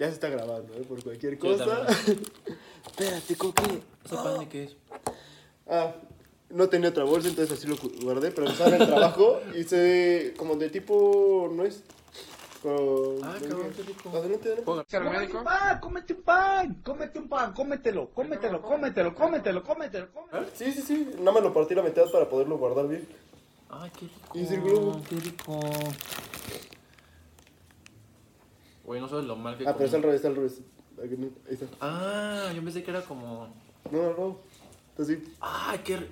Ya se está grabando, ¿eh? Por cualquier cosa. Espérate, ¿con qué? ¿Ese pan de qué es? Ah, no tenía otra bolsa, entonces así lo guardé, pero estaba en el trabajo y se como de tipo nuez. Con... Ah, cabrón, qué rico. Adelante, adelante. Pan, cómete un pan, cómete un pan, cómetelo, cómetelo, cómetelo, cómetelo, cómetelo, cómetelo. Sí, sí, sí. Nada más lo partí la mitad para poderlo guardar bien. Ay, qué rico. Y es el globo. Qué rico. Güey, no sabes lo mal que Ah, pero está al revés, está al revés. Aquí Ahí está. Ah, yo pensé que era como... No, no, no. Está así. Ay, qué...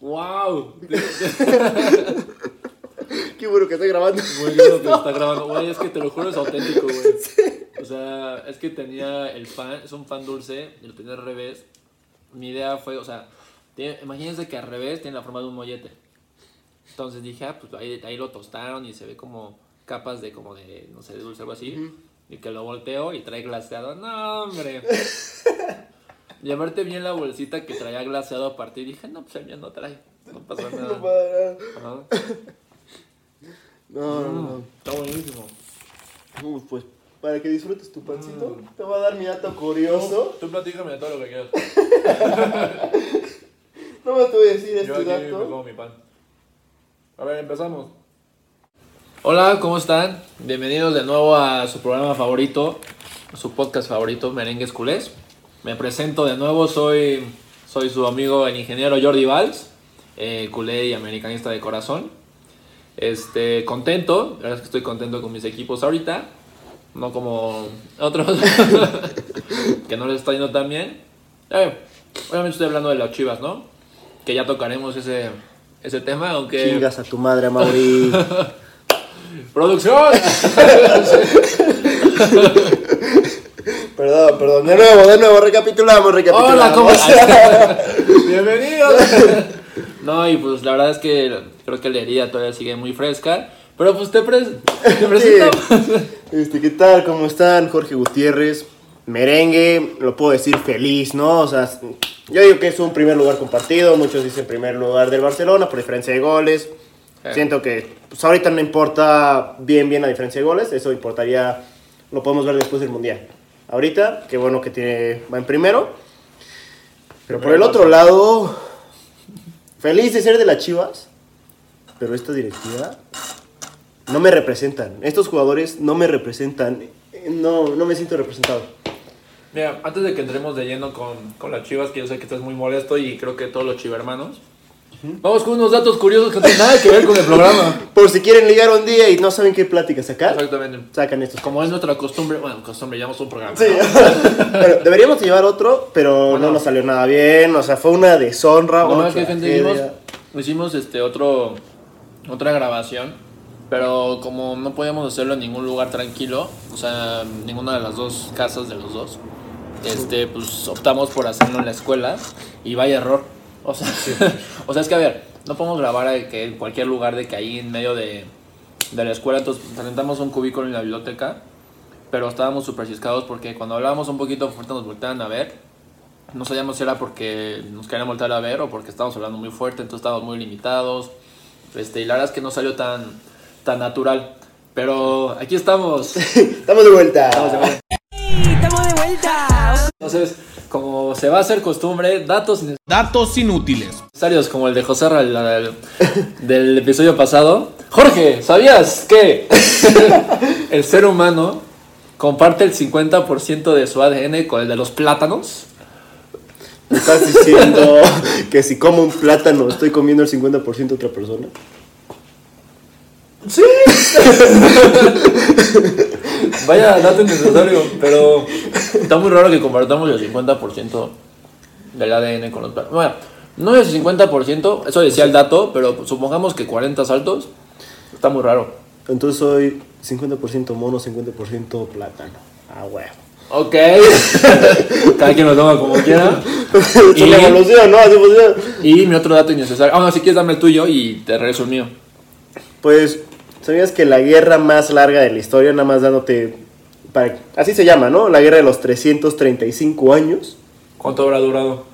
¡Wow! Qué bueno que está grabando. Güey, eso que está grabando. Güey, es que te lo juro, es auténtico, güey. O sea, es que tenía el pan, es un pan dulce, y lo tenía al revés. Mi idea fue, o sea, tiene- imagínense que al revés tiene la forma de un mollete. Entonces dije, ah, pues ahí, ahí lo tostaron y se ve como capas de, como de, no sé, de dulce o algo así. Y que lo volteo y trae glaseado. No, hombre. Y bien la bolsita que traía glaseado aparte. Y dije, no, pues el mío no trae. No pasa No nada. para. Ajá. No, no, no. Está buenísimo. Uf, pues para que disfrutes tu pancito, te voy a dar mi dato curioso. Tú platícame de todo lo que quieras. No me te voy a decir Yo este aquí me dato. como mi pan. A ver, empezamos. Hola, ¿cómo están? Bienvenidos de nuevo a su programa favorito, su podcast favorito, Merengues Culés. Me presento de nuevo, soy, soy su amigo el ingeniero Jordi Valls, eh, culé y americanista de corazón. Este, contento, la verdad es que estoy contento con mis equipos ahorita, no como otros que no les está yendo tan bien. Eh, obviamente estoy hablando de las chivas, ¿no? Que ya tocaremos ese, ese tema, aunque... Chingas a tu madre, Mauri. ¡Producción! perdón, perdón. De nuevo, de nuevo, recapitulamos, recapitulamos. Hola, ¿cómo están? Bienvenidos. No, y pues la verdad es que creo que la herida todavía sigue muy fresca. Pero pues te, presentamos. Este, ¿qué tal? ¿Cómo están? Jorge Gutiérrez, merengue, lo puedo decir feliz, ¿no? O sea, yo digo que es un primer lugar compartido, muchos dicen primer lugar del Barcelona por diferencia de goles. Sí. Siento que pues, ahorita no importa bien bien la diferencia de goles, eso importaría, lo podemos ver después del Mundial. Ahorita, qué bueno que tiene, va en primero. Pero por el otro lado, feliz de ser de las Chivas, pero esta directiva no me representan. Estos jugadores no me representan. No, no me siento representado. Mira, antes de que entremos de lleno con, con las chivas, que yo sé que estás muy molesto y creo que todos los chivermanos. Vamos con unos datos curiosos que no tienen nada que ver con el programa. Por si quieren ligar un día y no saben qué plática sacar, Exactamente. sacan estos. Como es nuestra costumbre, bueno, costumbre, llamamos un programa. Sí. Pero deberíamos llevar otro, pero Bueno. no nos salió nada bien. O sea, fue una deshonra. No, una es que gente, hicimos, hicimos este otro otra grabación, pero como no podíamos hacerlo en ningún lugar tranquilo, o sea, ninguna de las dos casas de los dos, este, pues optamos por hacerlo en la escuela y vaya error. O sea, o sea, es que a ver, no podemos grabar a que en cualquier lugar de que ahí en medio de, de la escuela, entonces rentamos un cubículo en la biblioteca, pero estábamos súper ciscados porque cuando hablábamos un poquito fuerte nos volteaban a ver no sabíamos si era porque nos querían voltar a ver o porque estábamos hablando muy fuerte, entonces estábamos muy limitados. Este, y la verdad es que no salió tan, tan natural. Pero aquí estamos. Estamos de vuelta. Estamos de vuelta. Estamos de vuelta. Entonces, como se va a hacer costumbre, datos Datos inútiles. necesarios como el de José Ra- la- del, del episodio pasado. Jorge, ¿sabías que el ser humano comparte el 50% de su ADN con el de los plátanos? ¿Me estás diciendo que si como un plátano estoy comiendo el 50% de otra persona? Sí. Vaya dato innecesario, pero está muy raro que compartamos el 50% del ADN con los perros. Bueno, no es el 50%, eso decía el dato, pero supongamos que 40 saltos, está muy raro. Entonces soy 50% mono, 50% plátano. Ah, huevo. Ok. Cada quien lo toma como quiera. Y- evolución, ¿no? Y mi otro dato innecesario. Ah, no, si quieres dame el tuyo y te regreso el mío. Pues, ¿sabías que la guerra más larga de la historia, nada más dándote... Para, así se llama, ¿no? La guerra de los 335 años. ¿Cuánto habrá durado?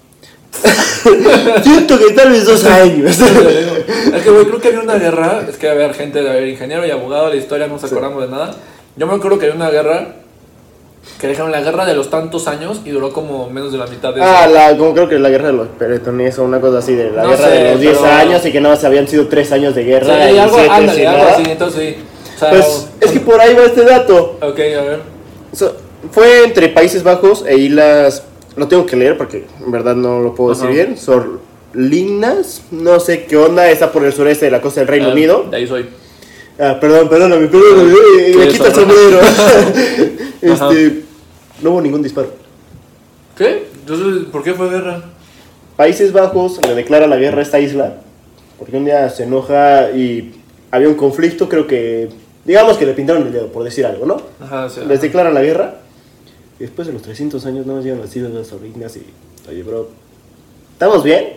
Siento que tal vez dos años. Es que, güey, creo que había una guerra. Es que, a ver, gente, a ver, ingeniero y abogado la historia, no nos acordamos de nada. Yo me acuerdo que había una guerra Que dejaron la guerra de los tantos años y duró como menos de la mitad de Ah, la, como creo que la guerra de los peletones o una cosa así, de la No guerra sé, de los 10 pero- años y que nada más habían sido 3 años de Sí, guerra. y algo, siete ándale, sin algo nada. así, entonces sí. O sea, Pues es que por ahí va este dato. Ok, a ver. So, fue entre Países Bajos e islas. Lo tengo que leer porque en verdad no lo puedo decir bien. Sorlinas, no sé qué onda, está por el sureste de la costa del Reino Ah, Unido. De ahí soy. Ah, perdón, perdóname, perdóname, eh, ¿Qué me quita el sombrero. Este, no hubo ningún disparo. ¿Qué? Entonces, ¿por qué fue guerra? Países Bajos le declara la guerra a esta isla porque un día se enoja y había un conflicto, creo que, digamos que le pintaron el dedo, por decir algo, ¿no? Ajá, sí. Les declaran la guerra y después de los 300 años no llegan las islas Sorlinas y, oye, bro, ¿estamos bien?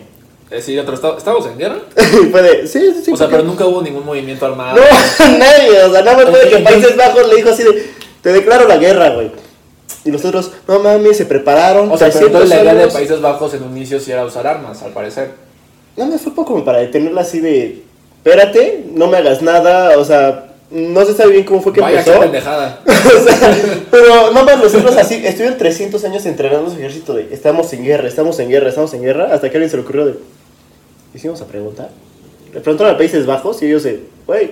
Eh, sí, otro ¿Estamos en guerra? Fue de, sí, sí, sí. o sea, ¿por pero qué?". nunca hubo ningún movimiento armado. No, nadie, o sea, nada más fue que Ok. Países Bajos le dijo así de, te declaro la guerra, güey. Y los otros, no mames, se prepararon. O sea, pero 300 entonces la idea de. Países Bajos en un inicio sí era usar armas, al parecer. No me fue poco como para detenerla así de, espérate, no me hagas nada, o sea, no se sabe bien cómo fue que Vaya, qué empezó. pendejada. o sea, pero no más nosotros así, estuvieron 300 años entrenando su ejército de, estamos en guerra, estamos en guerra, estamos en guerra, hasta que alguien se le ocurrió de, hicimos a preguntar. Le preguntaron a Países Bajos y ellos de, güey,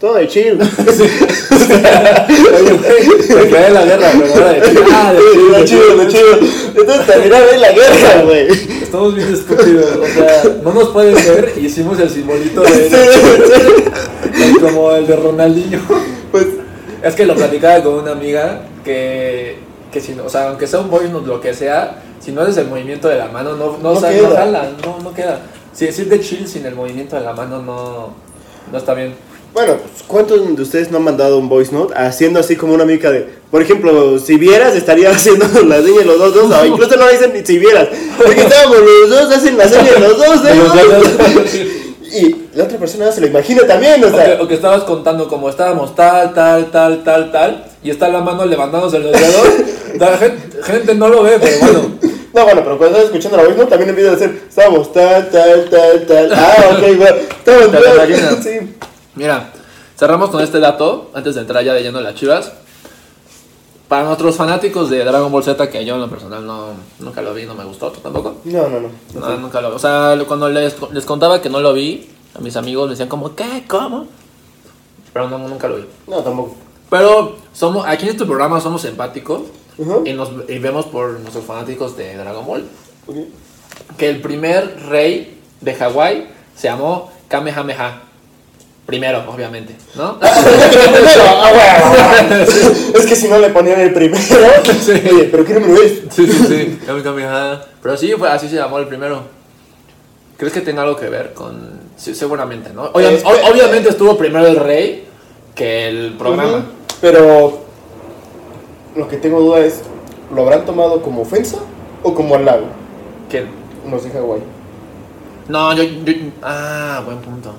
todo de chill. Oye, güey, la guerra, pero de ah, de chill, de chill, de chill. Entonces terminaron ahí la guerra, güey. Estamos bien estúpidos, o sea, no nos pueden ver y hicimos el simbolito de, de- como el de Ronaldinho. Pues, Es que lo platicaba con una amiga que, que si, no- o sea, aunque sea un voice note, lo que sea, si no haces el movimiento de la mano, no, no, No no jala, no, no queda. Si decir de chill sin el movimiento de la mano no, no está bien. Bueno, pues, ¿cuántos de ustedes no han mandado un voice note haciendo así como una mica de, por ejemplo, si vieras, estaría haciendo la seña de los dos, dos, o incluso no dicen ni si vieras, porque estábamos los dos, hacen la seña de los dos, ¿eh? Y la otra persona se lo imagina también, o O que, sea, o que estabas contando como estábamos tal, tal, tal, tal, tal, y está la mano levantándose los dedos. La gente, gente no lo ve, pero bueno. no, bueno, pero cuando estás escuchando la voice note también empieza a decir, estábamos tal, tal, tal, tal, ah, ok, bueno, tal, imaginas. sí. Mira, cerramos con este dato antes de entrar ya de lleno a las chivas. Para nuestros fanáticos de Dragon Ball Z, que yo en lo personal no, nunca lo vi, no me gustó, ¿tú tampoco? No, no, no. No, nunca lo O sea, cuando les, les contaba que no lo vi, a mis amigos me decían como, ¿qué? ¿Cómo? Pero no, nunca lo vi. No, tampoco. Pero somos, aquí en este programa somos empáticos Y, nos, y vemos por nuestros fanáticos de Dragon Ball Ok. que el primer rey de Hawái se llamó Kamehameha. Primero, obviamente, ¿no? Primero, ah, bueno. Es que si no le ponían el primero, oye, pero ¿qué número es? Sí, sí, sí. Kame Kamehameha. Pero sí, fue, así se llamó el primero. ¿Crees que tenga algo que ver con...? Sí, seguramente, ¿no? Obviamente estuvo primero el rey que el programa. Ujú. Pero lo que tengo duda es, ¿lo habrán tomado como ofensa o como halago? ¿Quién? Los de Hawái. No, yo, yo- Ah, buen punto.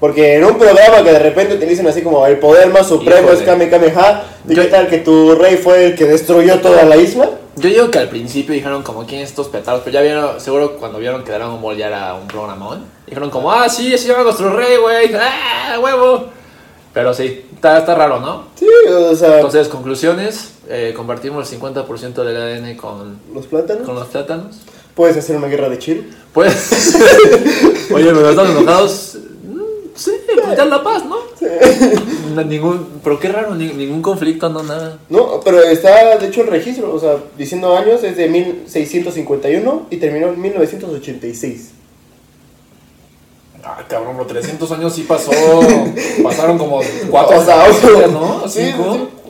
Porque en un programa que de repente te dicen así como el poder más supremo Híjole. es Kame Kameha, ¿y Yo- qué tal que tu rey fue el que destruyó toda la isla? Yo digo que al principio dijeron como quién es estos petados, pero ya vieron, seguro cuando vieron que Dragon Ball ya era un programón, dijeron como, ah, sí, ese llama nuestro rey, güey, ah, huevo. Pero sí, está, está raro, ¿no? Sí, o sea, Entonces, conclusiones, eh, compartimos el 50% del ADN con, los plátanos. con los plátanos. Puedes hacer una guerra de chill. Pues, oye, pero están enojados. Mm, Sí, ya la paz, ¿no? No, Ningún, pero qué raro, ni- ningún conflicto, no nada. No, pero está de hecho el registro, o sea, diciendo años es de 1651 y terminó en 1986. Ah, cabrón, pero 300 años sí pasó. Pasaron como 4 O sea, años, ¿no? sí, sí.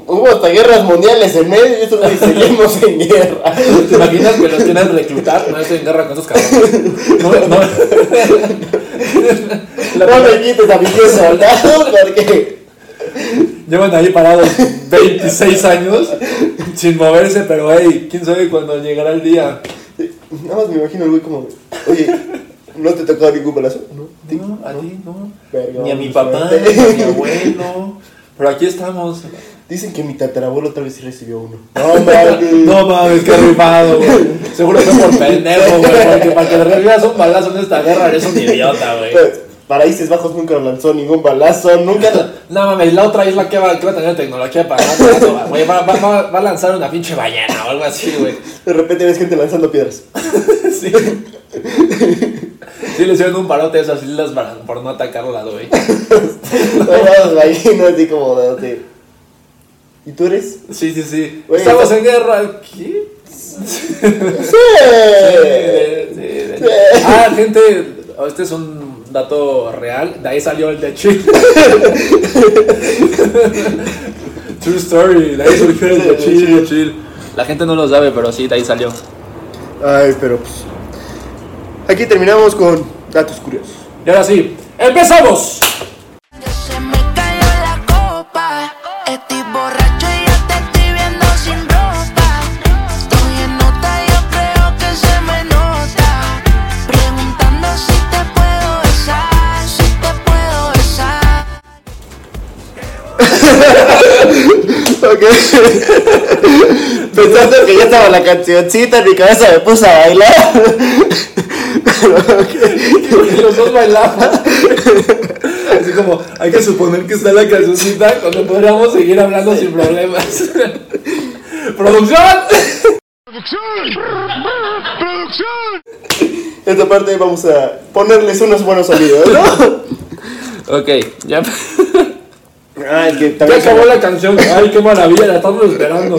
Hubo hasta guerras mundiales en medio y estos güeyes seguimos en guerra. ¿Te imaginas que los quieren reclutar? No estoy en guerra con esos cabrones. No, no. No me quites a mis 10 soldados porque. Llevan ahí parados 26 años sin moverse, pero hey, quién sabe cuándo llegará el día. Nada más me imagino el güey como, oye, ¿no te tocó ningún balazo? No, ¿ti? No, a ti no. Verga, Ni a mi papá, ni a mi abuelo. Pero aquí estamos. Dicen que mi tatarabuelo tal vez sí recibió uno. No mames. No mames, qué rifado, güey. Seguro fue por pendejo, güey. Porque para que le recibas un balazo en esta guerra eres un idiota, güey. Países Bajos nunca lanzó ningún balazo, nunca... No mames, la otra isla que va, que va a tener tecnología para ganar, güey, va, va, va, va a lanzar una pinche ballena o algo así, güey. De repente ves gente lanzando piedras. Sí. Sí, le hicieron un parote a esas islas para, por no atacarla, güey. Todas gallinas así como de... de- ¿Y tú eres? Sí, sí, sí. Estamos en guerra. ¿Qué? ¡Sí! Sí, sí, sí. Ah, gente, este es un dato real. De ahí salió el de Chill. True story. De ahí surgió el de Chill, de Chill. La gente no lo sabe, pero sí, de ahí salió. Ay, pero pues... Aquí terminamos con datos curiosos. Y ahora sí, ¡empezamos! Pensando que ya estaba la cancioncita, en mi cabeza me puse a bailar. Y los dos bailamos. Así como, hay que suponer que está la cancioncita cuando podríamos seguir hablando sin problemas. ¡Producción! Esta parte vamos a ponerles unos buenos sonidos, ¿no? Ok, ya, Ah, es que ya también, acabó la canción. Ay, qué maravilla, la estamos esperando.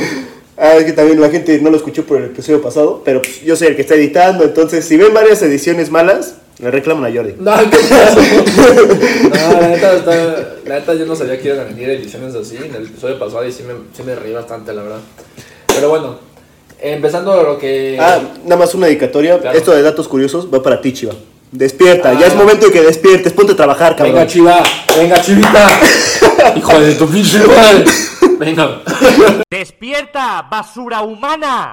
ah, es que también la gente no lo escuchó por el episodio pasado, pero pues, yo soy el que está editando, entonces si ven varias ediciones malas, le reclaman a Jordi. No, ¿qué pasó? No, la neta, está- la neta yo no sabía que iban a venir ediciones así. En el episodio pasado y sí me, sí me reí bastante, la verdad. Pero bueno, empezando lo que... Ah, nada más una dedicatoria. Claro. Esto de datos curiosos va para ti, Chiva. Despierta, Ah. ya es momento de que despiertes, ponte a trabajar, cabrón. Venga, chiva, venga, chivita. Hijo de tu pinche madre. Venga. ¡Despierta, basura humana!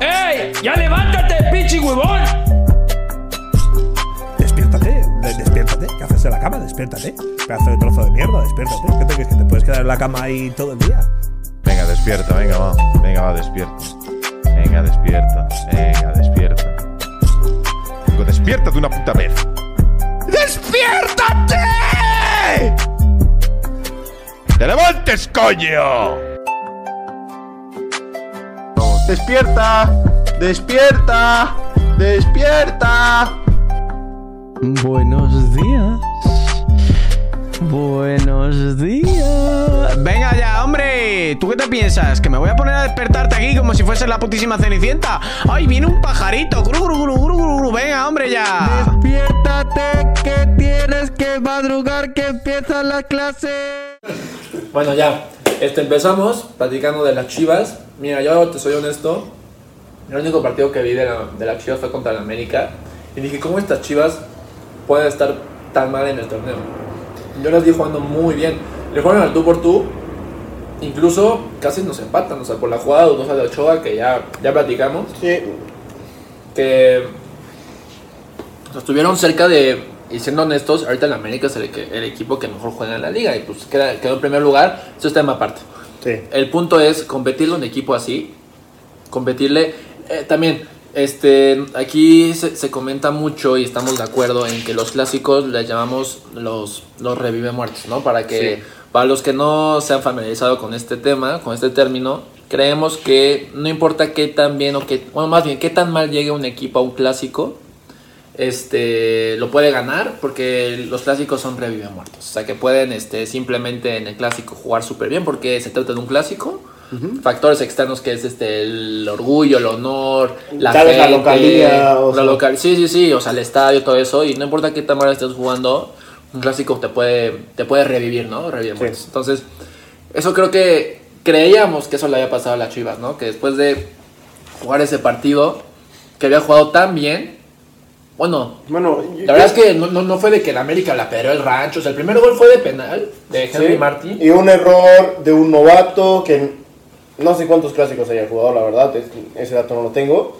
¡Ey! ¡Ya levántate, pinche huevón! Despiértate, de- despiértate. ¿Qué haces en la cama? Despiértate. Pedazo de trozo de mierda, despiértate. ¿Qué te crees que te puedes quedar en la cama ahí todo el día? Venga, despierta, venga, va. Venga, va, despierta. Venga, despierta. Venga, despierta. Digo, despierta de una puta vez. ¡Despiértate! ¡Te levantes, coño! Despierta, despierta, despierta. Buenos días. Buenos días. Venga ya, hombre. ¿Tú qué te piensas? ¿Que me voy a poner a despertarte aquí como si fuese la putísima cenicienta? ¡Ay, viene un pajarito! ¡Gru, gru, gru, gru, gru, gru! Venga, hombre, ya. Despiértate, que tienes que madrugar, que empiezan las clases. Bueno, ya. Este, empezamos platicando de las chivas. Mira, yo te soy honesto. El único partido que vi de, la, de las chivas fue contra la América. Y dije, ¿cómo estas chivas pueden estar tan mal en el torneo? Yo las vi jugando muy bien. Le fueron al tú por tú. Incluso casi nos empatan. O sea, por la jugada dudosa de Ochoa, que ya, ya platicamos. Sí, que o sea, estuvieron cerca de, y siendo honestos, ahorita el América es el, equipo que mejor juega en la liga y pues queda- quedó en primer lugar, eso es tema aparte. sí. El punto es competirle a un equipo así, competirle eh, también. Este, aquí se, se comenta mucho y estamos de acuerdo en que los clásicos les llamamos los, los revive muertos, ¿no? Para que, para los que no se han familiarizado con este tema, con este término, creemos que no importa qué tan bien o qué, bueno, más bien, qué tan mal llegue un equipo a un clásico, este lo puede ganar porque los clásicos son revive muertos. O sea que pueden este, simplemente en el clásico jugar súper bien porque se trata de un clásico. Factores externos que es este el orgullo, el honor, la Tal la gente, localía, o la sea. local, sí, sí, sí, o sea, el estadio, todo eso, y no importa qué tan mal estés jugando, un clásico te puede, te puede revivir, ¿no? Revive Sí. Entonces, eso creo que creíamos que eso le había pasado a las Chivas, ¿no? Que después de jugar ese partido, que había jugado tan bien, bueno, Bueno, la verdad es que no, no, no fue de que el América la pedreó el rancho. O sea, el primer gol fue de penal de Henry Sí, Martin. Y un error de un novato que no sé cuántos clásicos haya jugado, la verdad, es- ese dato no lo tengo.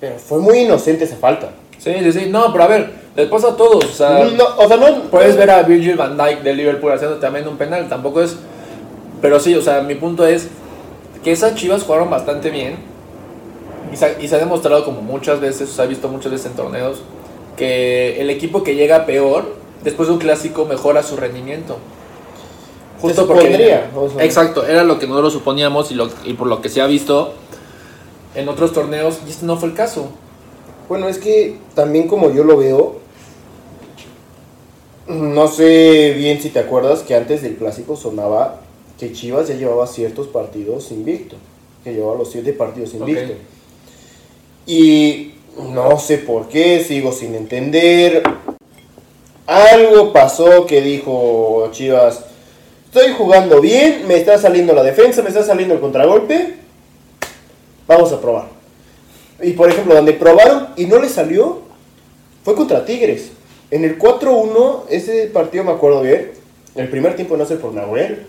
Pero fue muy inocente esa falta. Sí, sí, sí. No, pero a ver, les pasa a todos. O sea, No, o sea, no. puedes ver a Virgil van Dijk de Liverpool haciendo también un penal. Tampoco es. Pero sí, o sea, mi punto es que esas chivas jugaron bastante bien. Y se, y se ha demostrado como muchas veces, se ha visto muchas veces en torneos, que el equipo que llega peor, después de un clásico, mejora su rendimiento. Se supondría, o sea. Exacto, era lo que nosotros suponíamos y, lo, y por lo que se ha visto en otros torneos, y este no fue el caso. Bueno, es que también como yo lo veo, no sé bien si te acuerdas que antes del clásico sonaba que Chivas ya llevaba ciertos partidos invicto, que llevaba los siete partidos invicto. Y no sé por qué, sigo sin entender. Algo pasó que dijo Chivas, estoy jugando bien, me está saliendo la defensa, me está saliendo el contragolpe, vamos a probar. Y por ejemplo, donde probaron y no le salió, fue contra Tigres. En el 4-1, ese partido me acuerdo bien, el primer tiempo no sé por Nahuel,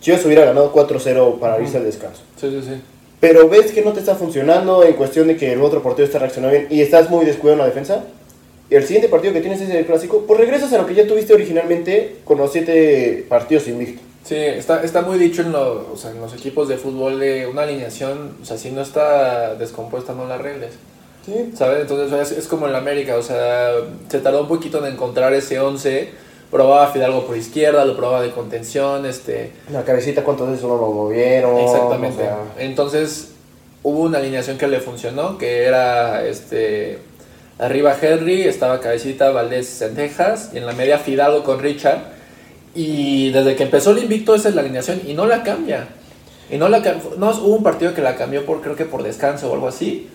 Chivas hubiera ganado 4-0 para irse al descanso. Sí, sí, sí. Pero ves que no te está funcionando en cuestión de que el otro partido está reaccionando bien y estás muy descuidado en la defensa. Y el siguiente partido que tienes es el clásico, pues regresas a lo que ya tuviste originalmente con los siete partidos invictos. Sí, está, está muy dicho en, lo- o sea, en los equipos de fútbol de una alineación, o sea, si no está descompuesta no la arregles. Sí. ¿Sabes? Entonces es, es como en la América, o sea, se tardó un poquito en encontrar ese 11, probaba a Fidalgo por izquierda, lo probaba de contención, este... La cabecita, ¿cuántas veces uno lo movieron? Exactamente. O sea, Entonces hubo una alineación que le funcionó, que era este arriba Henry, estaba Cabecita, Valdés, Sentejas, y en la media Fidalgo con Richard. Y desde que empezó el invicto esa es la alineación y no la cambia. Y no la no hubo un partido que la cambió por creo que por descanso o algo así,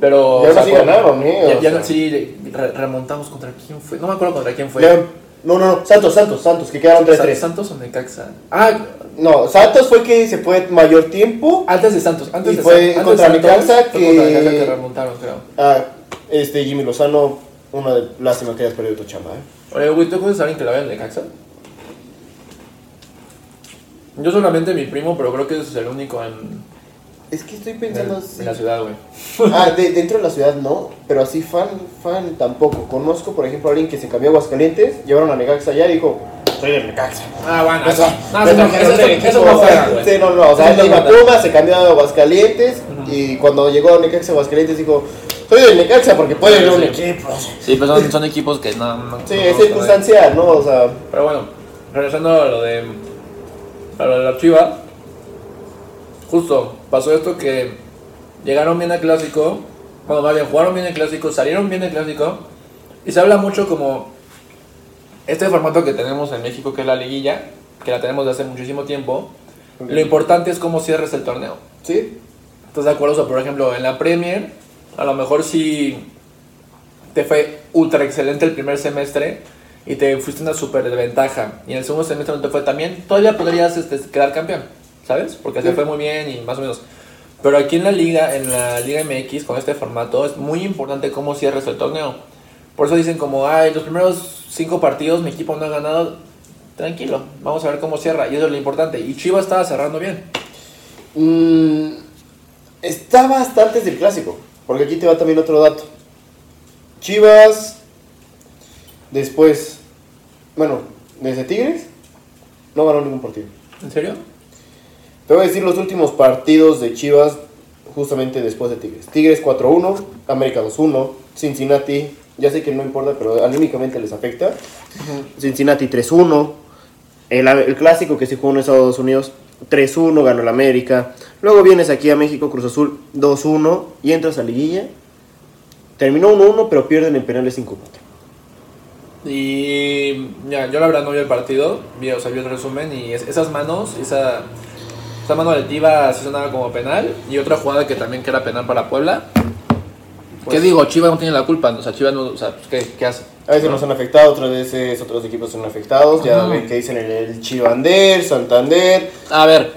pero Y aún o sea, ganaron, ¿eh? ya- O ya sea. sí re- remontamos contra quién fue, no me acuerdo contra quién fue. Ya- no, no, no, Santos, Santos, Santos, que quedaron Sa- 3-3. Santos o Necaxa. Ah, No, Santos fue que se fue mayor tiempo. antes de Santos, antes Y de fue San- antes contra Santos, Necaxa fue que- contra Necaxa que remontaron, creo. Ah, este Jimmy Lozano, una de lástima que hayas perdido tu chamba, ¿eh? Oye, güey, ¿tú conoces a alguien que la vea en Necaxa? Yo solamente mi primo, pero creo que ese es el único en, Es que estoy en, pensando así. en la ciudad, güey. Ah, de- dentro de la ciudad no, pero así fan, fan tampoco. Conozco, por ejemplo, a alguien que se cambió a Aguascalientes, llevaron a Necaxa allá y dijo, soy del Necaxa. Ah, bueno, O sea, no, es eso, lo que eso, no eso no fuera, güey. Sí, no, no, o sea, Eso él iba a se cambió a Aguascalientes y cuando llegó a Necaxa Aguascalientes dijo, soy del Necaxa porque puede ir a un Sí. equipo. Sí, pues son, son equipos que no. no Sí, no es conozco, circunstancial, ¿no? O sea. Pero bueno, regresando a lo de. A lo de la chiva. Justo, pasó esto que llegaron bien al clásico. Bueno, más bien, jugaron bien el clásico, salieron bien el clásico. Y se habla mucho como. Este formato que tenemos en México, que es la liguilla, que la tenemos desde hace muchísimo tiempo. Lo importante es cómo cierres el torneo. sí, ¿Estás de acuerdo? O sea, por ejemplo, en la Premier, a lo mejor si te fue ultra excelente el primer semestre y te fuiste una super desventaja y en el segundo semestre no te fue tan bien, todavía podrías este, quedar campeón, ¿sabes? Porque te Sí. fue muy bien y más o menos. Pero aquí en la liga, en la Liga MX, con este formato, es muy importante cómo cierres el torneo. Por eso dicen como, ay, los primeros cinco partidos mi equipo no ha ganado. Tranquilo, vamos a ver cómo cierra. Y eso es lo importante. Y Chivas estaba cerrando bien. Mm, estaba hasta antes del clásico. Porque aquí te va también otro dato. Chivas. Después. Bueno, desde Tigres. No ganó ningún partido. ¿En serio? Te voy a decir los últimos partidos de Chivas. Justamente después de Tigres. Tigres 4-1. América 2-1. Cincinnati. Ya sé que no importa, pero anímicamente les afecta. Cincinnati 3-1. El, el clásico que se jugó en Estados Unidos 3-1 ganó el América. Luego vienes aquí a México, Cruz Azul 2-1 y entras a Liguilla. Terminó 1-1, pero pierden en penales 5-4. Y ya, yo la verdad no vi el partido, vi, o sea, vi el resumen y es- esas manos, esa, esa mano de Tiva sí sonaba como penal y otra jugada que también que era penal para Puebla. ¿Qué digo? Chivas no tiene la culpa, o sea, Chivas no, o sea, pues, ¿qué, qué hace? A veces nos han afectado, otras veces otros equipos son afectados. Ya ven que dicen el, el Chivander, Santander. A ver,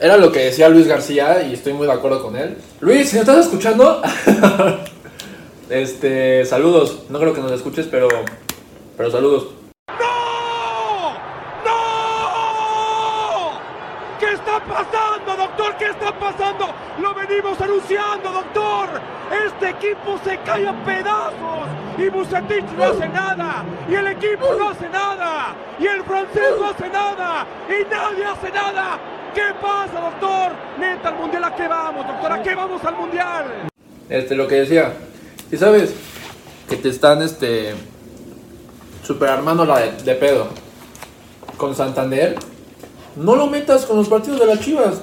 era lo que decía Luis García y estoy muy de acuerdo con él. Luis, si me estás escuchando, este, saludos. No creo que nos escuches, pero, pero saludos. ¡No! ¿Qué está pasando, doctor? ¿Qué está pasando? Lo venimos anunciando, doctor. Este equipo se cae a pedazos y Bucetich no hace nada y el equipo no hace nada y el francés no hace nada y nadie hace nada. ¿Qué pasa, doctor? Neta, al mundial a qué vamos, doctor, a qué vamos al mundial. Este, lo que decía. Si sabes que te están, este. Super armando la de, de pedo con Santander, no lo metas con los partidos de las chivas.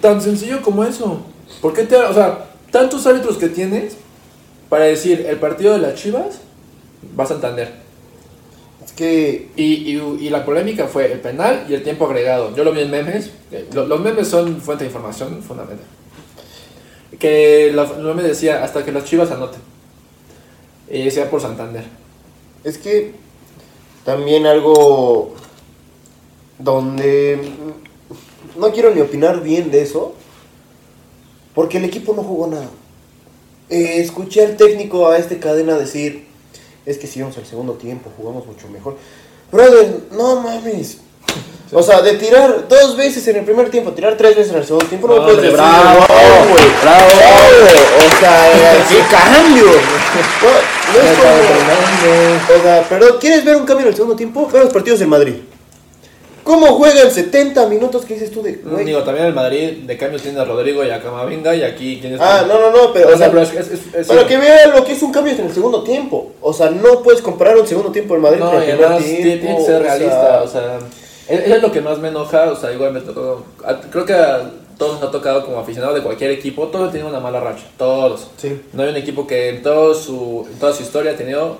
Tan sencillo como eso. ¿Por qué te.? O sea, tantos árbitros que tienes para decir el partido de las chivas va a Santander. Es que Y, y- y la polémica fue el penal y el tiempo agregado. Yo lo vi en memes. eh, lo- Los memes son fuente de información fundamental. Que la- los memes decía hasta que las chivas anoten. Y decía por Santander. Es que también algo donde no quiero ni opinar bien de eso, porque el equipo no jugó nada. Eh, escuché al técnico a este cadena decir, es que si vamos al segundo tiempo, jugamos mucho mejor. Brother, no mames. O sea, de tirar dos veces en el primer tiempo, tirar tres veces en el segundo tiempo, no, No, me puedes decir, bravo, güey, bravo. O sea, qué cambio. Como- o sea, perdón, ¿quieres ver un cambio en el segundo tiempo? Ve los partidos del Madrid. ¿Cómo juegan 70 minutos? ¿Qué dices tú de? Digo, también el Madrid de cambio tiene a Rodrigo y a Camavinga y aquí quién Ah, no, no, no, pero, O o sea, pero es, es, es- para que vean lo que es un cambio en el segundo tiempo. O sea, no puedes comparar un segundo tiempo del Madrid No, con el primer además tiene, tiempo. tiene que ser o sea, realista, o sea, es, es lo que más me enoja, o sea, igual me tocó, creo que a todos nos ha tocado como aficionados de cualquier equipo, todos tienen una mala racha, todos. Sí. No hay un equipo que en, todo su, en toda su historia ha tenido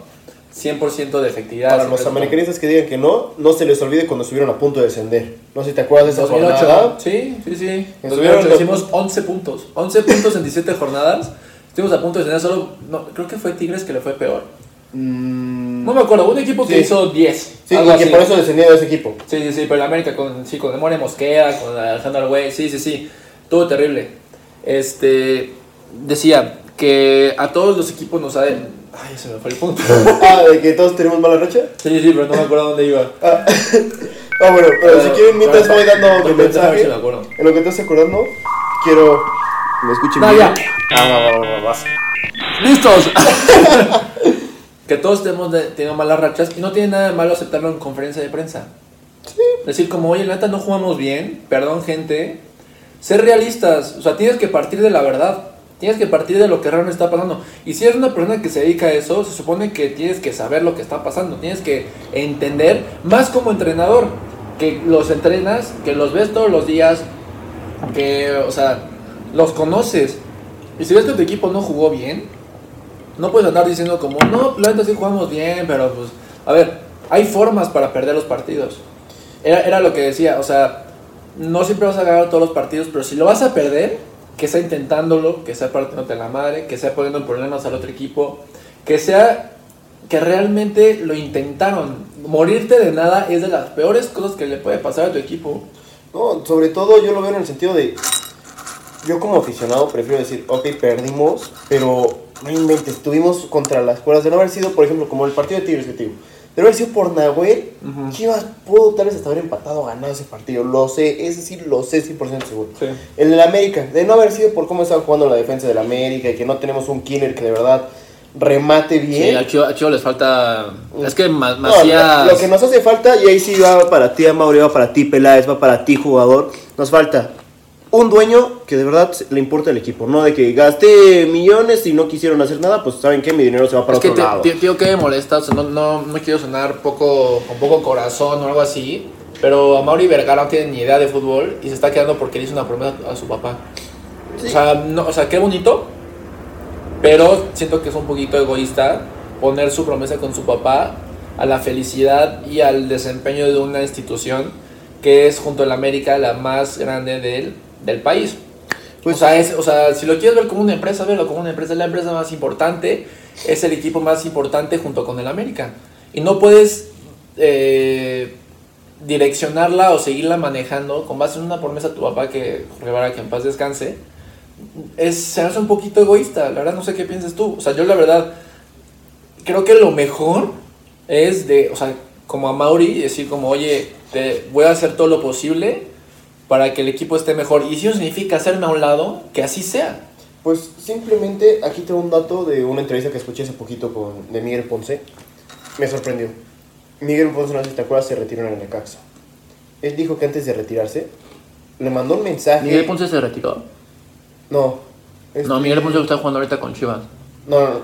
100% de efectividad. Para los americanistas que digan que no, no se les olvide cuando estuvieron a punto de descender. No sé si te acuerdas de esa 2008, jornada. sí, sí, sí. Estuvieron 2008 los- hicimos 11 puntos. 11 puntos en 17 jornadas. Estuvimos a punto de tener solo. No, creo que fue Tigres que le fue peor. Mm, No me acuerdo, un equipo que Sí. hizo 10. sí, algo y que así. por eso descendía de ese equipo. Sí, sí, sí, pero el América con, sí, con Demore Mosqueda, con Alejandro Arguey, sí, sí, sí. Todo terrible. Este. Decía que a todos los equipos nos ha. Ay, se me fue el punto. ah, de que todos tenemos mala racha. Sí, sí, pero no me acuerdo dónde iba. Ah, ah, bueno, pero si quieren, mientras voy dando mi mensaje, me en lo que te estás acordando, quiero. ¿Me escuchen No, bien? ya. Ah, va, va, va, va, vas. ¡Listos! que todos tenemos de- tenido malas rachas y no tiene nada de malo aceptarlo en conferencia de prensa. Decir como, oye, la neta no jugamos bien, perdón gente. Ser realistas, o sea, tienes que partir de la verdad. Tienes que partir de lo que realmente está pasando. Y si eres una persona que se dedica a eso, se supone que tienes que saber lo que está pasando. Tienes que entender, más como entrenador, que los entrenas, que los ves todos los días, que, o sea, los conoces. Y si ves que tu equipo no jugó bien, no puedes andar diciendo como, no, la sí jugamos bien, pero pues, a ver, hay formas para perder los partidos. Era, era lo que decía, o sea, no siempre vas a ganar todos los partidos, pero si lo vas a perder, que sea intentándolo, que sea partiéndote la madre, que sea poniendo en problemas al otro equipo, que sea que realmente lo intentaron. Morirte de nada es de las peores cosas que le puede pasar a tu equipo. No, sobre todo yo lo veo en el sentido de. Yo como aficionado prefiero decir, ok, perdimos, pero no inventes, estuvimos contra las cuerdas de no haber sido, por ejemplo, como el partido de Tigres que te digo. De no haber sido por Nahuel, Chivas pudo tal vez hasta haber empatado o ganado ese partido. Lo sé, es decir, lo sé 100% seguro. Sí. El del América, de no haber sido por cómo estaba jugando la defensa del América y que no tenemos un killer que de verdad remate bien. Sí, a Chivo les falta... Es que Ma- No, Macías... lo, lo que nos hace falta, y ahí sí va para ti, Mauri, va para ti, Peláez, va para ti, jugador. Nos falta un dueño que de verdad le importa el equipo. No de que gasté millones y no quisieron hacer nada, pues saben que mi dinero se va para Es que otro te- lado. tío, que me molesta, o sea, no, no, no quiero sonar poco, con poco corazón o algo así, pero a Mauri Vergara no tiene ni idea de fútbol y se está quedando porque le hizo una promesa a su papá. O, sea, no, o sea, qué bonito, pero siento que es un poquito egoísta poner su promesa con su papá a la felicidad y al desempeño de una institución que es junto a la América la más grande del, del país. Pues- o, sea, es, o sea, si lo quieres ver como una empresa, verlo como una empresa. Es la empresa más importante, es el equipo más importante junto con el América. Y no puedes eh, direccionarla o seguirla manejando con base en una promesa a tu papá que Rivera que en paz descanse. Es, se hace un poquito egoísta, la verdad no sé qué piensas tú. O sea, yo la verdad creo que lo mejor es de, o sea, como a Mauri, decir como, oye, te voy a hacer todo lo posible para que el equipo esté mejor. Y si eso significa hacerme a un lado, que así sea. Pues simplemente aquí tengo un dato de una entrevista que escuché hace poquito con, de Miguel Ponce. Me sorprendió. Miguel Ponce, no sé si te acuerdas, se retiró en el Necaxa. Él dijo que antes de retirarse, le mandó un mensaje. Miguel Ponce se retiró. No, Este- No, Miguel Ponce está jugando ahorita con Chivas. No, no, no,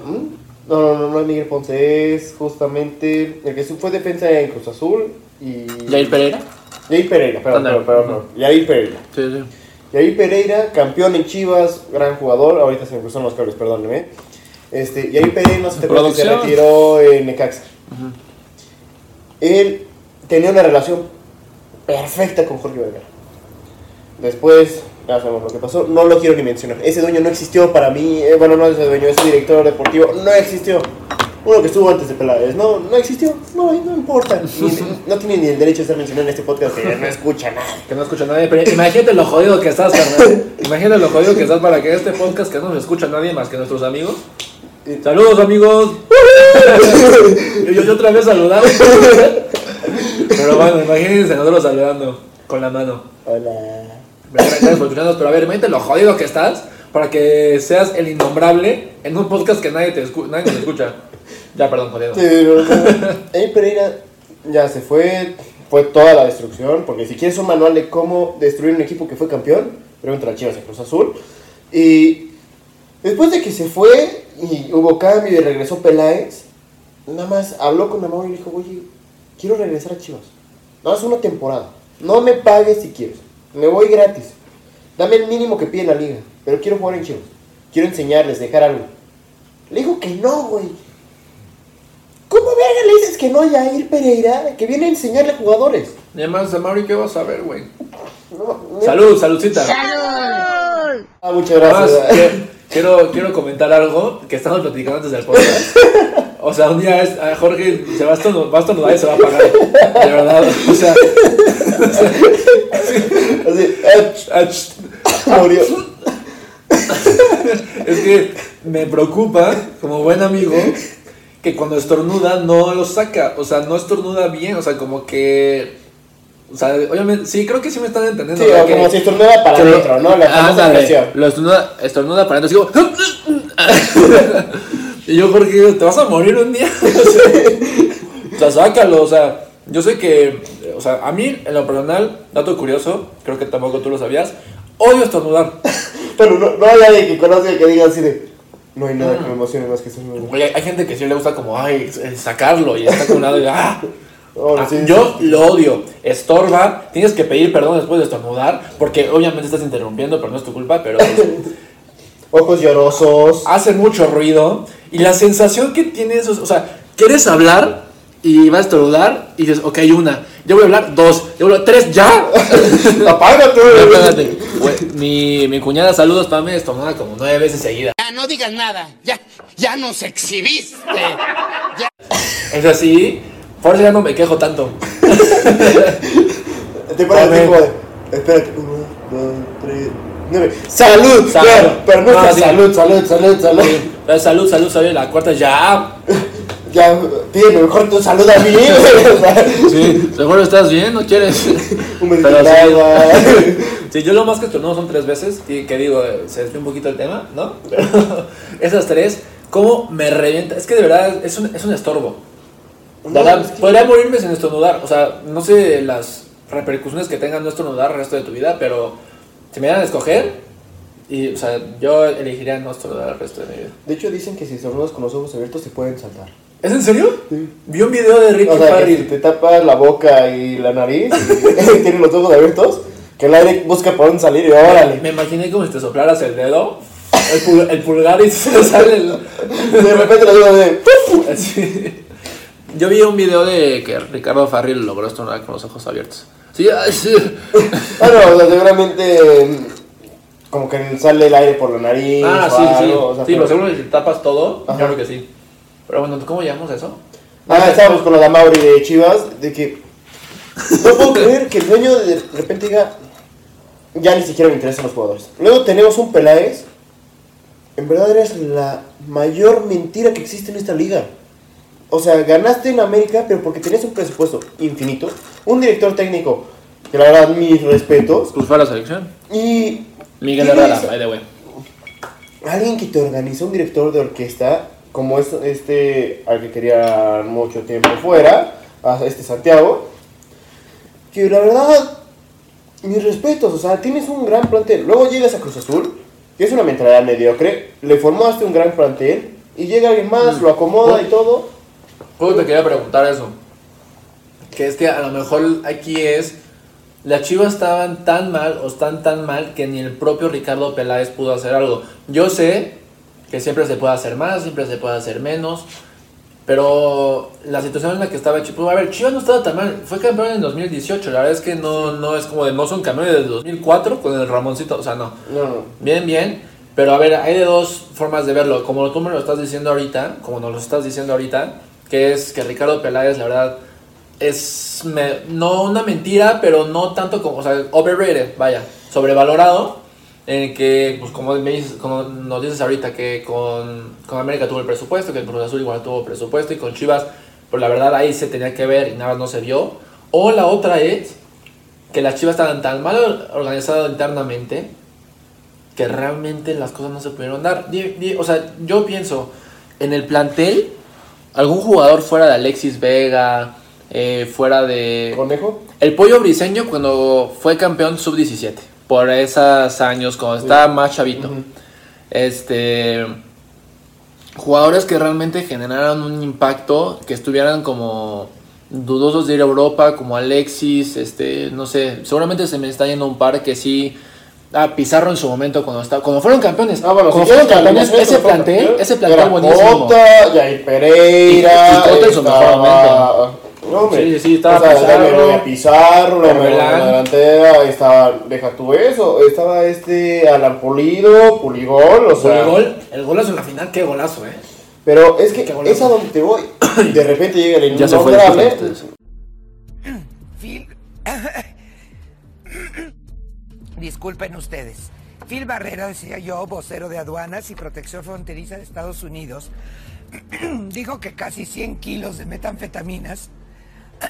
no, no, no, no es Miguel Ponce, es justamente el que fue defensa en Cruz Azul y... Jair Pereira. Yair Pereira, perdón, perdón, perdón, perdón. Yair Pereira. Sí, sí. Yair Pereira, campeón en Chivas, gran jugador, ahorita se me cruzan los cables, perdóneme. Este, Yair Pereira no se te que se retiró en Necaxa. Él tenía una relación perfecta con Jorge Vergara. Después, ya sabemos lo que pasó, no lo quiero ni mencionar. Ese dueño no existió para mí, eh, bueno, no ese dueño, ese director deportivo no existió. Uno que estuvo antes de Peláez, no, no existió, no, no importa. Ni- no tiene ni el derecho de ser mencionado en este podcast que no escucha nada. Que no escucha nadie, pero imagínate lo jodido que estás, carnal. Imagínate lo jodido que estás para que este podcast que no nos escucha nadie más que nuestros amigos. Saludos, amigos. yo, yo- otra vez saludando. pero bueno, imagínense nosotros saludando con la mano. Hola. Gracias por escucharnos, pero a ver, imagínate lo jodido que estás para que seas el innombrable en un podcast que nadie, te escu- nadie nos escucha. Ya, perdón, jodido. Sí, Yair Pereira ya se fue, fue toda la destrucción, porque si quieres un manual de cómo destruir un equipo que fue campeón, pregúntale a Chivas a Cruz Azul. Y después de que se fue y hubo cambio y regresó Peláez, nada más habló con Amor y le dijo, oye, quiero regresar a Chivas. No, es una temporada. No me pagues si quieres. Me voy gratis. Dame el mínimo que pide la liga. Pero quiero jugar en Chivas. Quiero enseñarles, dejar algo. Le dijo que no, güey. ¿Cómo verga le dices que no a Yair Pereira? Que viene a enseñarle a jugadores. Y además, Mauri, ¿qué vas a ver, güey? No. Salud, saludcita. Ah, muchas Además, gracias. que- quiero, quiero comentar algo que estamos platicando antes del podcast. O sea, un día es- a Jorge se va a estornudar, va a estornudar y se va a apagar. De verdad. O sea, Así, ach, ach, murió. es que me preocupa, como buen amigo, que cuando estornuda no lo saca. O sea, no estornuda bien. O sea, como que. O sea, obviamente, sí, creo que sí me están entendiendo. Sí, como Que- si estornuda para adentro, ¿no? La Ándale. Lo estornuda, estornuda para adentro. Y yo, Jorge, te vas a morir un día. o sea, sácalo, o sea, yo sé que, o sea, a mí, en lo personal, dato curioso, creo que tampoco tú lo sabías, odio estornudar. Pero no, no hay alguien que conozca que diga así de. No hay nada que me emocione más que estornudar. Oye, hay gente que sí le gusta como, ay, eh, sacarlo y está con lado y, ah. Ah, sí, yo lo odio, estorba, tienes que pedir perdón después de estornudar, porque obviamente estás interrumpiendo, pero no es tu culpa, pero Ojos llorosos. hace mucho ruido y la sensación que tienes, o sea, quieres hablar y vas a estornudar y dices, ok, una, yo voy a hablar dos, yo voy a hablar tres, ya. Apágate. Güey, Mi, mi cuñada, saludos, Pame, estornuda como nueve veces seguida. Ya no digas nada, ya, ya nos exhibiste. Es así, por eso ya no me quejo tanto. Te pones Amén. tipo de. Espérate. Uno, dos, tres, nueve. ¡Salud! Salud. Ya, Pero no salud, salud, salud, salud. Salud, salud, salud, la cuarta ya. Ya, pídeme mejor tu salud a mí. o sea, Sí, seguro estás bien, ¿no quieres? Un Pero sí. agua. Sí, yo lo más que estornudo son tres veces, y que digo, eh, se desvía un poquito el tema, ¿no? Pero esas tres, ¿cómo me revienta? Es que de verdad es un, es un estorbo. Verdad, podría morirme sin estornudar. O sea, no sé las repercusiones que tenga no estornudar el resto de tu vida, pero si me dieran a escoger, y, o sea, yo elegiría no estornudar el resto de mi vida. De hecho, dicen que si estornudas con los ojos abiertos te pueden saltar. ¿Es en serio? Vi un video de Ricky O sea, que si Farrell. te tapas la boca y la nariz y tienes los ojos abiertos, que el aire busca por dónde salir y órale. Me imaginé como si te soplaras el dedo, el, pul- el pulgar y se sale el... De repente los ojos de. Así. Yo vi un video de que Ricardo Farril logró estornudar con los ojos abiertos. Sí, sí. Bueno, o sea, seguramente. mm, Como que sale el aire por la nariz. Ah, o sí, sí. algo, o sea, sí, pero- pero seguro que si tapas todo, Ajá. yo creo que sí. Pero bueno, ¿cómo llamamos eso? Ah, estábamos con lo de Mauri de Chivas, de que no puedo creer que el dueño de repente diga, ya ni siquiera me interesan los jugadores. Luego tenemos un Peláez, en verdad eres la mayor mentira que existe en esta liga. O sea, ganaste en América, pero porque tenías un presupuesto infinito, un director técnico, que la verdad mis respetos, Pues fue a la selección. y Miguel Herrera, by the way. alguien que te organiza, un director de orquesta, como es este al que quería mucho tiempo fuera, a este Santiago, que la verdad, mis respetos, o sea, tienes un gran plantel. Luego llegas a Cruz Azul que es una mentalidad mediocre, le formaste un gran plantel y llega alguien más, Mm. lo acomoda y todo. Justo te quería preguntar eso. Que es que a lo mejor aquí es. Las chivas estaban tan mal o están tan mal que ni el propio Ricardo Peláez pudo hacer algo. Yo sé que siempre se puede hacer más, siempre se puede hacer menos. Pero la situación en la que estaba Chivas, a ver, Chivas no estaba tan mal, fue campeón en 2018, la verdad es que no, no es como de no son campeones desde 2004 con el Ramoncito, o sea, no. No, no. Bien, bien. Pero a ver, hay de dos formas de verlo. Como tú me lo estás diciendo ahorita, como nos lo estás diciendo ahorita, que es que Ricardo Peláez, la verdad, es me- no una mentira, pero no tanto como, o sea, overrated, vaya, sobrevalorado. En que, pues como, me dices, como nos dices ahorita, que con, con América tuvo el presupuesto, que el Cruz Azul igual tuvo presupuesto, y con Chivas, pues la verdad ahí se tenía que ver y nada más no se vio. O la otra es que las Chivas estaban tan mal organizadas internamente que realmente las cosas no se pudieron dar. O sea, yo pienso, en el plantel, algún jugador fuera de Alexis Vega, eh, fuera de... ¿Conejo? El Pollo Briseño cuando fue campeón sub-17, por esos años, cuando estaba más chavito. Este... Jugadores que realmente generaron un impacto, que estuvieran como dudosos de ir a Europa, como Alexis, este, no sé, seguramente se me está yendo un par que sí... Ah, Pizarro en su momento cuando estaba, cuando fueron campeones. Ah, bueno, cuando si fueron campeones, ese plantel, ese plantel buenísimo. Cota, Jair Pereira. Y- y Cota en su mejor estaba- No, hombre. Sí, sí, estaba O sea, Pizarro, había Pizarro, la Orbelán. delantera, estaba, deja tú eso, estaba este Alan Pulido, Puligol, o sea. Puligol, el golazo en la final, qué golazo, eh. Pero es que es a donde te voy. De repente llega el Ya se fue. Phil. Disculpen ustedes. Phil Barrera, decía yo, vocero de aduanas y protección fronteriza de Estados Unidos, dijo que casi 100 kilos de metanfetaminas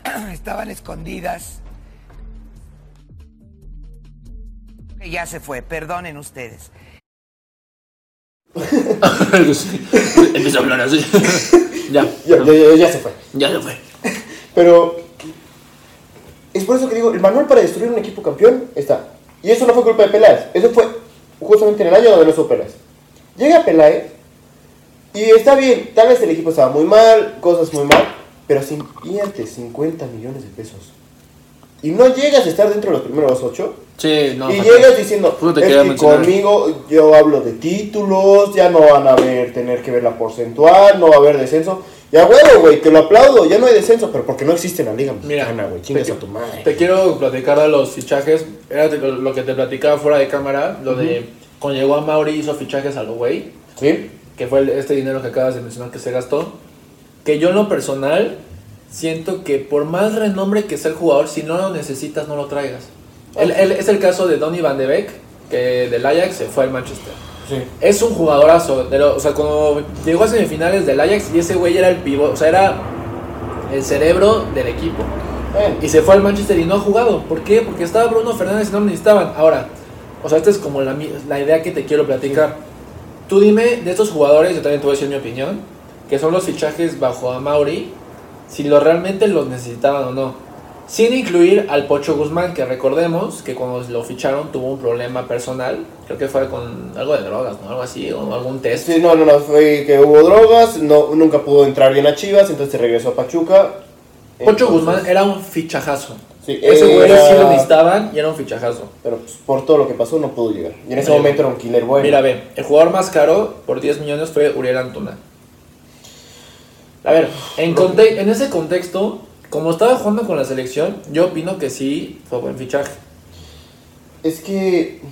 estaban escondidas. Que Ya se fue, perdonen ustedes. Empieza a hablar así. ya. Ya, ya, ya- ya se fue. Ya se fue. Pero es por eso que digo, el manual para destruir un equipo campeón está. Y eso no fue culpa de Peláez, eso fue justamente en el año donde no estuvo Peláez. Llega Peláez y está bien, tal vez el equipo estaba muy mal, cosas muy mal, pero si inviertes 50 millones de pesos y no llegas a estar dentro de los primeros 8, Sí, no. y llegas diciendo, te es que conmigo yo hablo de títulos, ya no van a haber, tener que ver la porcentual, no va a haber descenso. Ya huevo, güey, te lo aplaudo, ya no hay descenso, pero porque no existe en la liga Mira, mexicana, güey, chingas te- a tu madre. Te quiero platicar de los fichajes. Era lo que te platicaba fuera de cámara. Lo de cuando llegó a Mauri hizo fichajes a lo güey. ¿Sí? Que fue este dinero que acabas de mencionar que se gastó. Que yo en lo personal siento que por más renombre que sea el jugador, si no lo necesitas, no lo traigas. Es el caso de Donny Van de Beek, que del Ajax se fue al Manchester. Sí. Es un jugadorazo. de lo- o sea, cuando llegó a semifinales del Ajax y ese güey era el pivot, o sea, era el cerebro del equipo. Eh, Y se fue al Manchester y no ha jugado. ¿Por qué? Porque estaba Bruno Fernández y no lo necesitaban. Ahora, o sea, esta es como la, idea que te quiero platicar. Tú dime de estos jugadores, yo también te voy a decir mi opinión, que son los fichajes bajo a Mauri, si lo realmente los necesitaban o no. Sin incluir al Pocho Guzmán, que recordemos que cuando lo ficharon tuvo un problema personal, creo que fue con algo de drogas, ¿no? Algo así, o algún test. Sí, no, no, no, fue que hubo drogas, no, nunca pudo entrar bien a Chivas, entonces regresó a Pachuca. Pocho Entonces, Guzmán era un fichajazo. Sí, Ese güey era- sí lo necesitaban y era un fichajazo. Pero pues, por todo lo que pasó no pudo llegar. Y en ese momento era un killer bueno. Mira, ve, el jugador más caro por 10 millones fue Uriel Antuna. A ver, en, conte- en ese contexto, como estaba jugando con la selección, yo opino que sí fue buen fichaje. Es que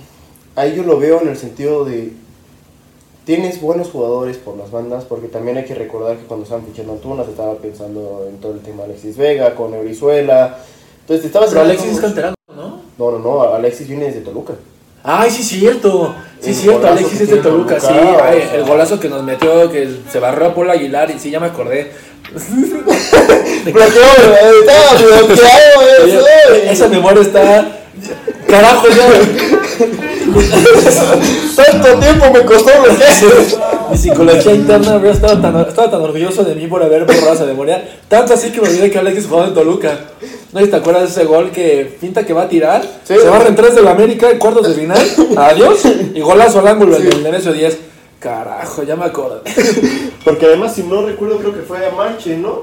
ahí yo lo veo en el sentido de. Tienes buenos jugadores por las bandas, porque también hay que recordar que cuando estaban fichando a Antuna se estaba pensando en todo el tema de Alexis Vega, con Eurizuela. Entonces te estabas. Pero Alexis es canterano, ¿no? No, no, no, Alexis viene desde Toluca. Ay, sí, cierto. Sí, El cierto. Alexis que es de Toluca, sí. Ay, o sea. el golazo que nos metió, que se barrió a Paul Aguilar, y sí, ya me acordé. Esa memoria está. Carajo, ya. Tanto tiempo me costó bloquear. Mi psicología interna habría estado tan, estaba tan orgulloso de mí por haber borrado esa memoria. Tanto así que me olvidé que Alexis jugaba en Toluca. No sé si te acuerdas de ese gol que pinta que va a tirar. Sí. se barra en tres del América en cuartos de final. Adiós. Y golazo al ángulo en el Nemesio 10. Carajo, ya me acuerdo. Porque además, si no recuerdo, creo que fue a Marche, ¿no?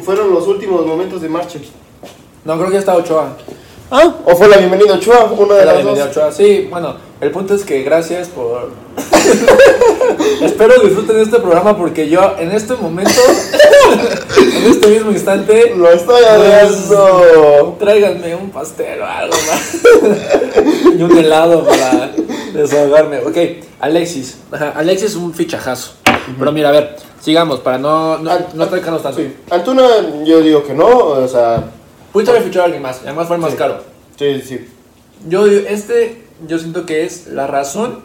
Fueron los últimos momentos de Marche. No, creo que ya está Ochoa. Ah, o fue la bienvenida Ochoa, una de La las bienvenida dos. Ochoa. Sí, bueno, el punto es que gracias por. Espero disfruten este programa porque yo en este momento, en este mismo instante, Lo estoy haciendo. tráiganme un pastel o algo más. y un helado para desahogarme. Ok, Alexis. Ajá, Alexis es un fichajazo. Pero mira, a ver, sigamos para no, no, Al- no atracarnos tanto. Sí. Antuna, yo digo que no, o sea. Pudiste haber fichado a alguien más, y además fue el más Sí. caro. Sí, sí. Yo digo, este, yo siento que es la razón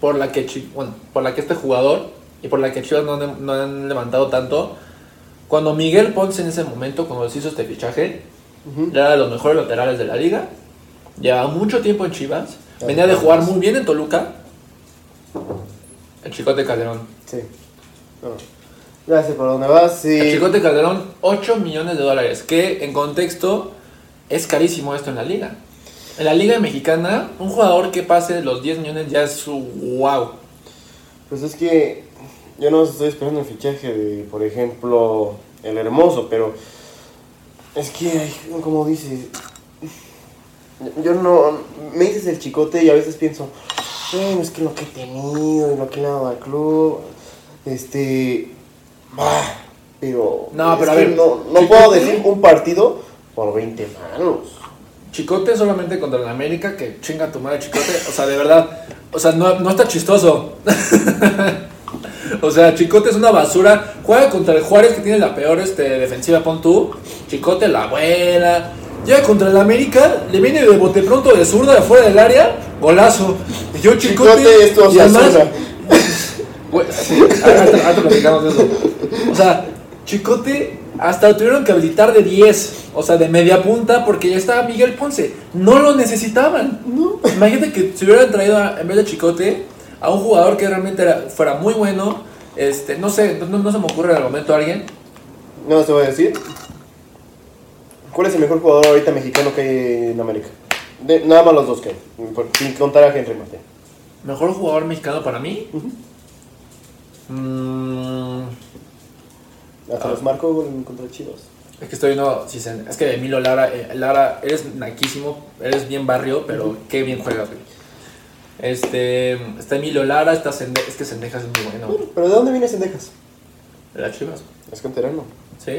por la que, bueno, por la que este jugador y por la que Chivas no han, no han levantado tanto. Cuando Miguel Ponce en ese momento, cuando se hizo este fichaje, ya era de los mejores laterales de la liga. Llevaba mucho tiempo en Chivas. Venía de jugar muy bien en Toluca. El Chicote Calderón. Sí. No. Ya sé por dónde vas, sí. El Chicote Calderón, 8 millones de dólares. Que en contexto es carísimo esto en la liga. En la liga mexicana, un jugador que pase los 10 millones ya es su wow. Pues es que yo no estoy esperando el fichaje de, por ejemplo, el hermoso, pero es que, como dices, yo no, me dices el chicote y a veces pienso, bueno, es que lo que he tenido y lo que he dado al club, este, bah, pero, No, pero a ver, no, puedo decir un partido por 20 manos. Chicote solamente contra el América, que chinga tu madre Chicote. O sea, de verdad, o sea, no, no está chistoso. o sea, Chicote es una basura. Juega contra el Juárez, que tiene la peor este, defensiva, pon tú. Chicote la buena. Llega contra el América, le viene de bote pronto de zurda de fuera del área, golazo. Y yo Chicote. Y además-. Güey, ahorita platicamos de eso. O sea, Chicote hasta lo tuvieron que habilitar de 10, o sea, de media punta, porque ya estaba Miguel Ponce. No lo necesitaban. Imagínate que se hubieran traído, a- en vez de Chicote, a un jugador que realmente era- fuera muy bueno. Este, no sé, no, no se me ocurre al momento alguien. No te voy a decir. ¿Cuál es el mejor jugador ahorita mexicano que hay en América? De- nada más los dos que hay, sin contar a Henry Martín. Mejor jugador mexicano para mí. Mm, Hasta los marcó en contra Chivas. Es que estoy viendo, si se- es que Emilio Lara, eh, Lara, eres naquísimo, eres bien barrio, pero qué bien juegas, güey. Este, está Emilio Lara, está Sende, es que Sendejas es muy bueno, güey. ¿Pero de dónde viene Sendejas? De las Chivas, Es canterano. ¿sí?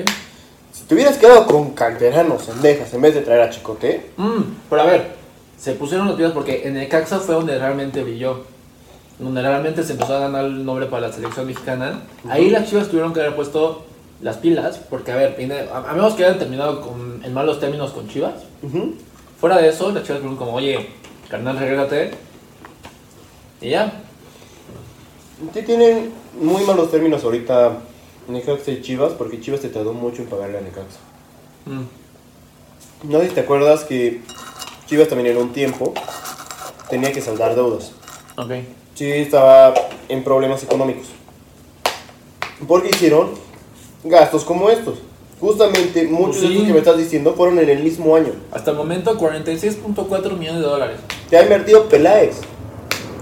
Si te hubieras quedado con canteranos Sendejas en vez de traer a Chicote, Mm, pero a ver, se pusieron los pies porque en el Caxa fue donde realmente brilló. Donde realmente se empezó a ganar el nombre para la selección mexicana. Ahí las chivas tuvieron que haber puesto las pilas. Porque, a ver, a, a menos que hayan terminado con, en malos términos con chivas. Fuera de eso, las chivas fueron como, oye, carnal, regrésate. Y ya. sí tienen muy malos términos ahorita Necaxa y Chivas porque Chivas te tardó mucho en pagarle a Necaxa. Mm. No sé si te acuerdas que Chivas también en un tiempo tenía que saldar deudas. Ok. Sí, estaba en problemas económicos. Porque hicieron gastos como estos. Justamente muchos Pues de sí. estos que me estás diciendo fueron en el mismo año. Hasta el momento, 46.4 millones de dólares. Te ha invertido Peláez.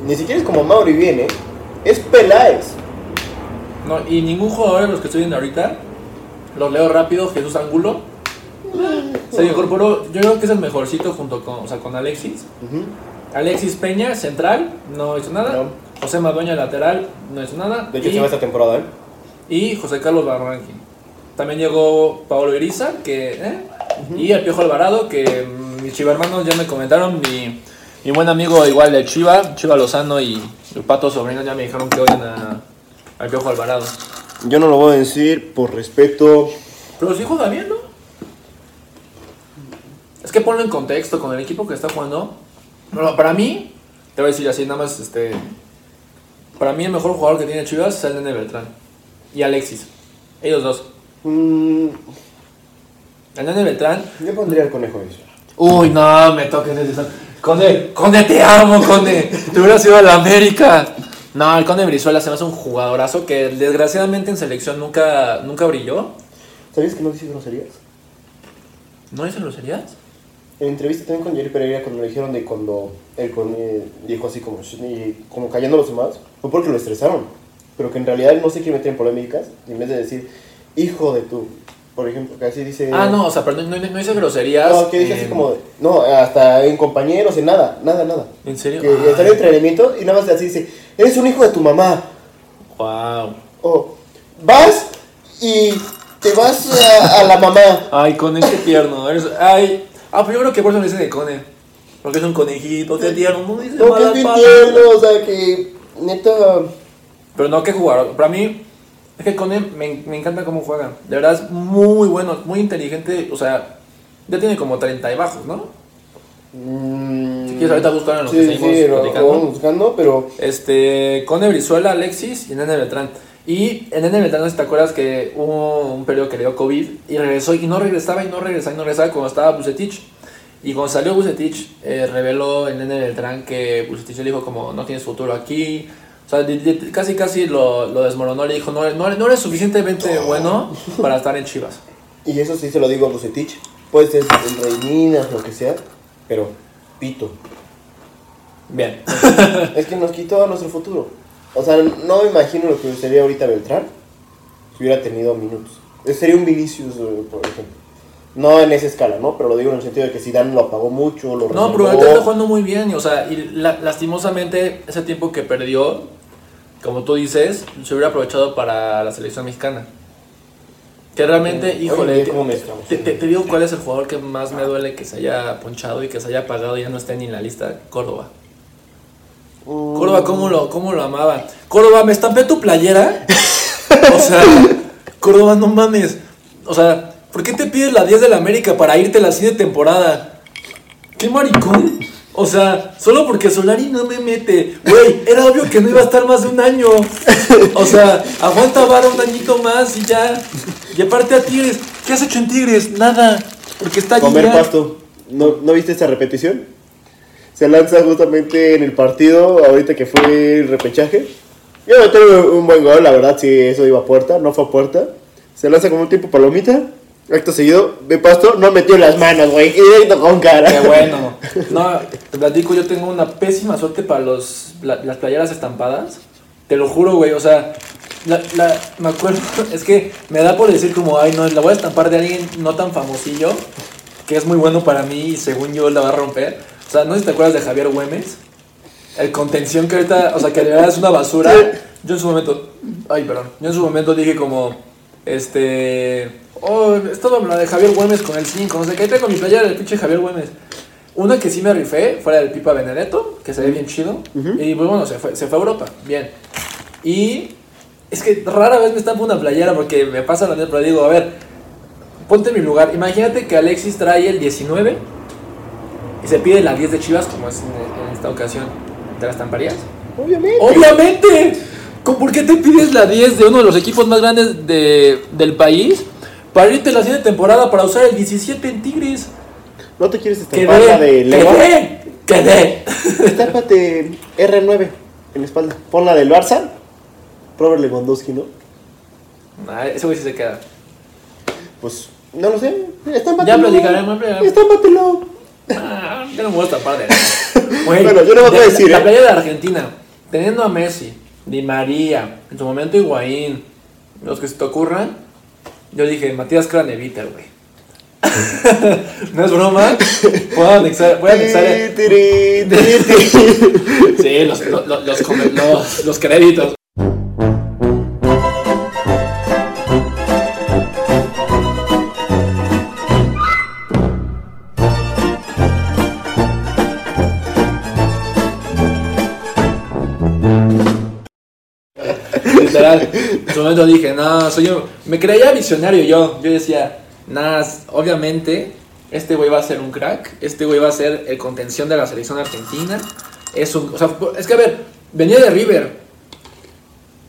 Ni siquiera es como Mauri viene, es Peláez. No, y ningún jugador de los que estoy viendo ahorita, los leo rápido, Jesús Angulo, se incorporó, yo creo que es el mejorcito junto con, o sea, con Alexis. Alexis Peña, central, no hizo nada. José Madueña, lateral, no hizo nada. De hecho, y, se va esta temporada, ¿eh? Y José Carlos Barranqui. También llegó Pablo Iriza, que, ¿eh? y el Piojo Alvarado, que mm, mis chiva hermanos ya me comentaron, mi, mi buen amigo igual de Chiva, Chiva Lozano y el Pato Sobrino ya me dijeron que oyen a, al Piojo Alvarado. Yo no lo voy a decir por respeto. Pero sí juega bien, ¿no? Es que ponlo en contexto con el equipo que está jugando. Bueno, para mí, te voy a decir así, nada más, este... Para mí el mejor jugador que tiene Chivas es el Nene Beltrán. Y Alexis. Ellos dos. Mm, El Nene Beltrán... yo pondría el conejo eso. Uy, no, me toques ese... Conde, Conde, te amo, Conde. Te hubieras ido a la América. No, el Conde Brizuela se me hace un jugadorazo que desgraciadamente en selección nunca, nunca brilló. ¿Sabías que no dice groserías? ¿No dice groserías? En entrevista también con Jerry Pereira, cuando le dijeron de cuando él con, eh, dijo así como, y como callando a los demás, fue porque lo estresaron. Pero que en realidad él no se quiere meter en polémicas, y en vez de decir, hijo de tu, por ejemplo, que así dice. Ah, no, o sea, pero no, no- no dice groserías. No, que dice así en- como, de- no, hasta en compañeros, en nada, nada, nada. ¿En serio? Que está en entrenamiento y nada más así dice, eres un hijo de tu mamá. Wow. O vas y te vas a, a la mamá. Ay, Conen, qué tierno. Eres- Ay. Ah, creo que por eso le dicen de Conen. Porque es un conejito, qué tierno. No dice No, que es bien tierno, o sea, que neta... Pero no, qué jugador. Para mí, es que Conen me, me encanta cómo juega. De verdad es muy bueno, muy inteligente. O sea, ya tiene como 30 y bajos, ¿no? Si quieres, ahorita buscar en lo Sí, que sí, seguimos sí, lo- platicando. buscando, pero... Este, Cone Brizuela, Alexis y Nene Beltrán. Y en Nene Beltrán, no sé si te acuerdas que hubo un periodo que le dio COVID y regresó y no regresaba y no regresaba y no regresaba cuando estaba Bucetich. Y cuando salió Bucetich, eh, reveló en Nene Beltrán que Bucetich le dijo como no tienes futuro aquí. O sea, casi casi lo, lo desmoronó, le dijo no, eres- no, no eres suficientemente bueno para estar en Chivas. Y eso sí se lo digo a Bucetich. Puede ser el Rey Minas, lo que sea, pero pito. Bien. es que nos quitó nuestro futuro. O sea, no me imagino lo que sería ahorita Beltrán si hubiera tenido minutos. Sería un Vinicius, por ejemplo. No en esa escala, ¿no? Pero lo digo en el sentido de que Zidane lo apagó mucho, lo No, pero ahorita está jugando muy bien. y, O sea, y la- lastimosamente, ese tiempo que perdió, como tú dices, se hubiera aprovechado para la selección mexicana. Que realmente, Mm, híjole, te- te- te digo cuál es el jugador que más me duele que se haya ponchado y que se haya apagado y ya no esté ni en la lista. Córdoba. Mm. Córdoba, ¿cómo lo, cómo lo amaba? Córdoba, me estampé tu playera. o sea, Córdoba, no mames. O sea, ¿por qué te pides la 10 de la América para irte la siguiente temporada? ¿Qué maricón? O sea, solo porque Solari no me mete. Güey, era obvio que no iba a estar más de un año. O sea, aguanta vara un añito más y ya. Y aparte a Tigres. ¿Qué has hecho en Tigres? Nada. Porque está Comer ya. pasto. ¿No, ¿No viste esa repetición? Se lanza justamente en el partido, ahorita que fue el repechaje. A meter un buen gol, la verdad, si eso iba a puerta, no fue a puerta. Se lanza como un tipo palomita. Acto seguido, ve pasto, no metió las manos, güey. Y directo con cara. Qué bueno. No, te platico, yo tengo una pésima suerte para los, la- las playeras estampadas. Te lo juro, güey. O sea, la, la- me acuerdo, es que me da por decir como, ay, no, la voy a estampar de alguien no tan famosillo, que es muy bueno para mí y según yo la va a romper. O sea, no sé si te acuerdas de Javier Güemes. El contención que ahorita, o sea, que de verdad es una basura. Yo en su momento, ay, perdón, yo en su momento dije como, este, oh, estaba la de Javier Güemes con el 5, no sé qué, tengo mi playera del pinche Javier Güemes. Una que sí me rifé, fuera del Pipa Benedetto, que se ve bien chido. Y pues bueno, se fue, se fue a Europa, bien. Y es que rara vez me estampo una playera porque me pasa la neta, pero digo, a ver, ponte en mi lugar. Imagínate que Alexis trae el 19 y se pide la 10 de Chivas, como es en, en esta ocasión. ¿Te la estamparías? Obviamente. ¡Obviamente! ¿Cómo- ¿Por qué te pides la 10 de uno de los equipos más grandes de- del país para irte la siguiente temporada para usar el 17 en Tigres? ¿No te quieres estampar la de León? quedé, quedé. Estápate R9 en la espalda. Pon la del Barça. Robert Lewandowski, ¿no? Ah, ese güey sí se queda. Pues, no lo sé. Estámpatelo. Ya platicaremos. Estámpatelo. Ah, yo no me voy a tapar de Güey, Bueno, yo no voy a de- decir, La ¿eh? playa de Argentina, teniendo a Messi, Di María, en su momento Higuaín, los que se te ocurran, yo dije, Matías Craneviter, güey. no es broma. Voy a anexar. Voy a anexar sí, los, los, los, créditos. Literal. En su momento dije, no, soy yo. Me creía visionario yo. Yo decía, nada, obviamente, este güey va a ser un crack. Este güey va a ser el contención de la selección argentina. Es un. O sea, es que a ver, venía de River.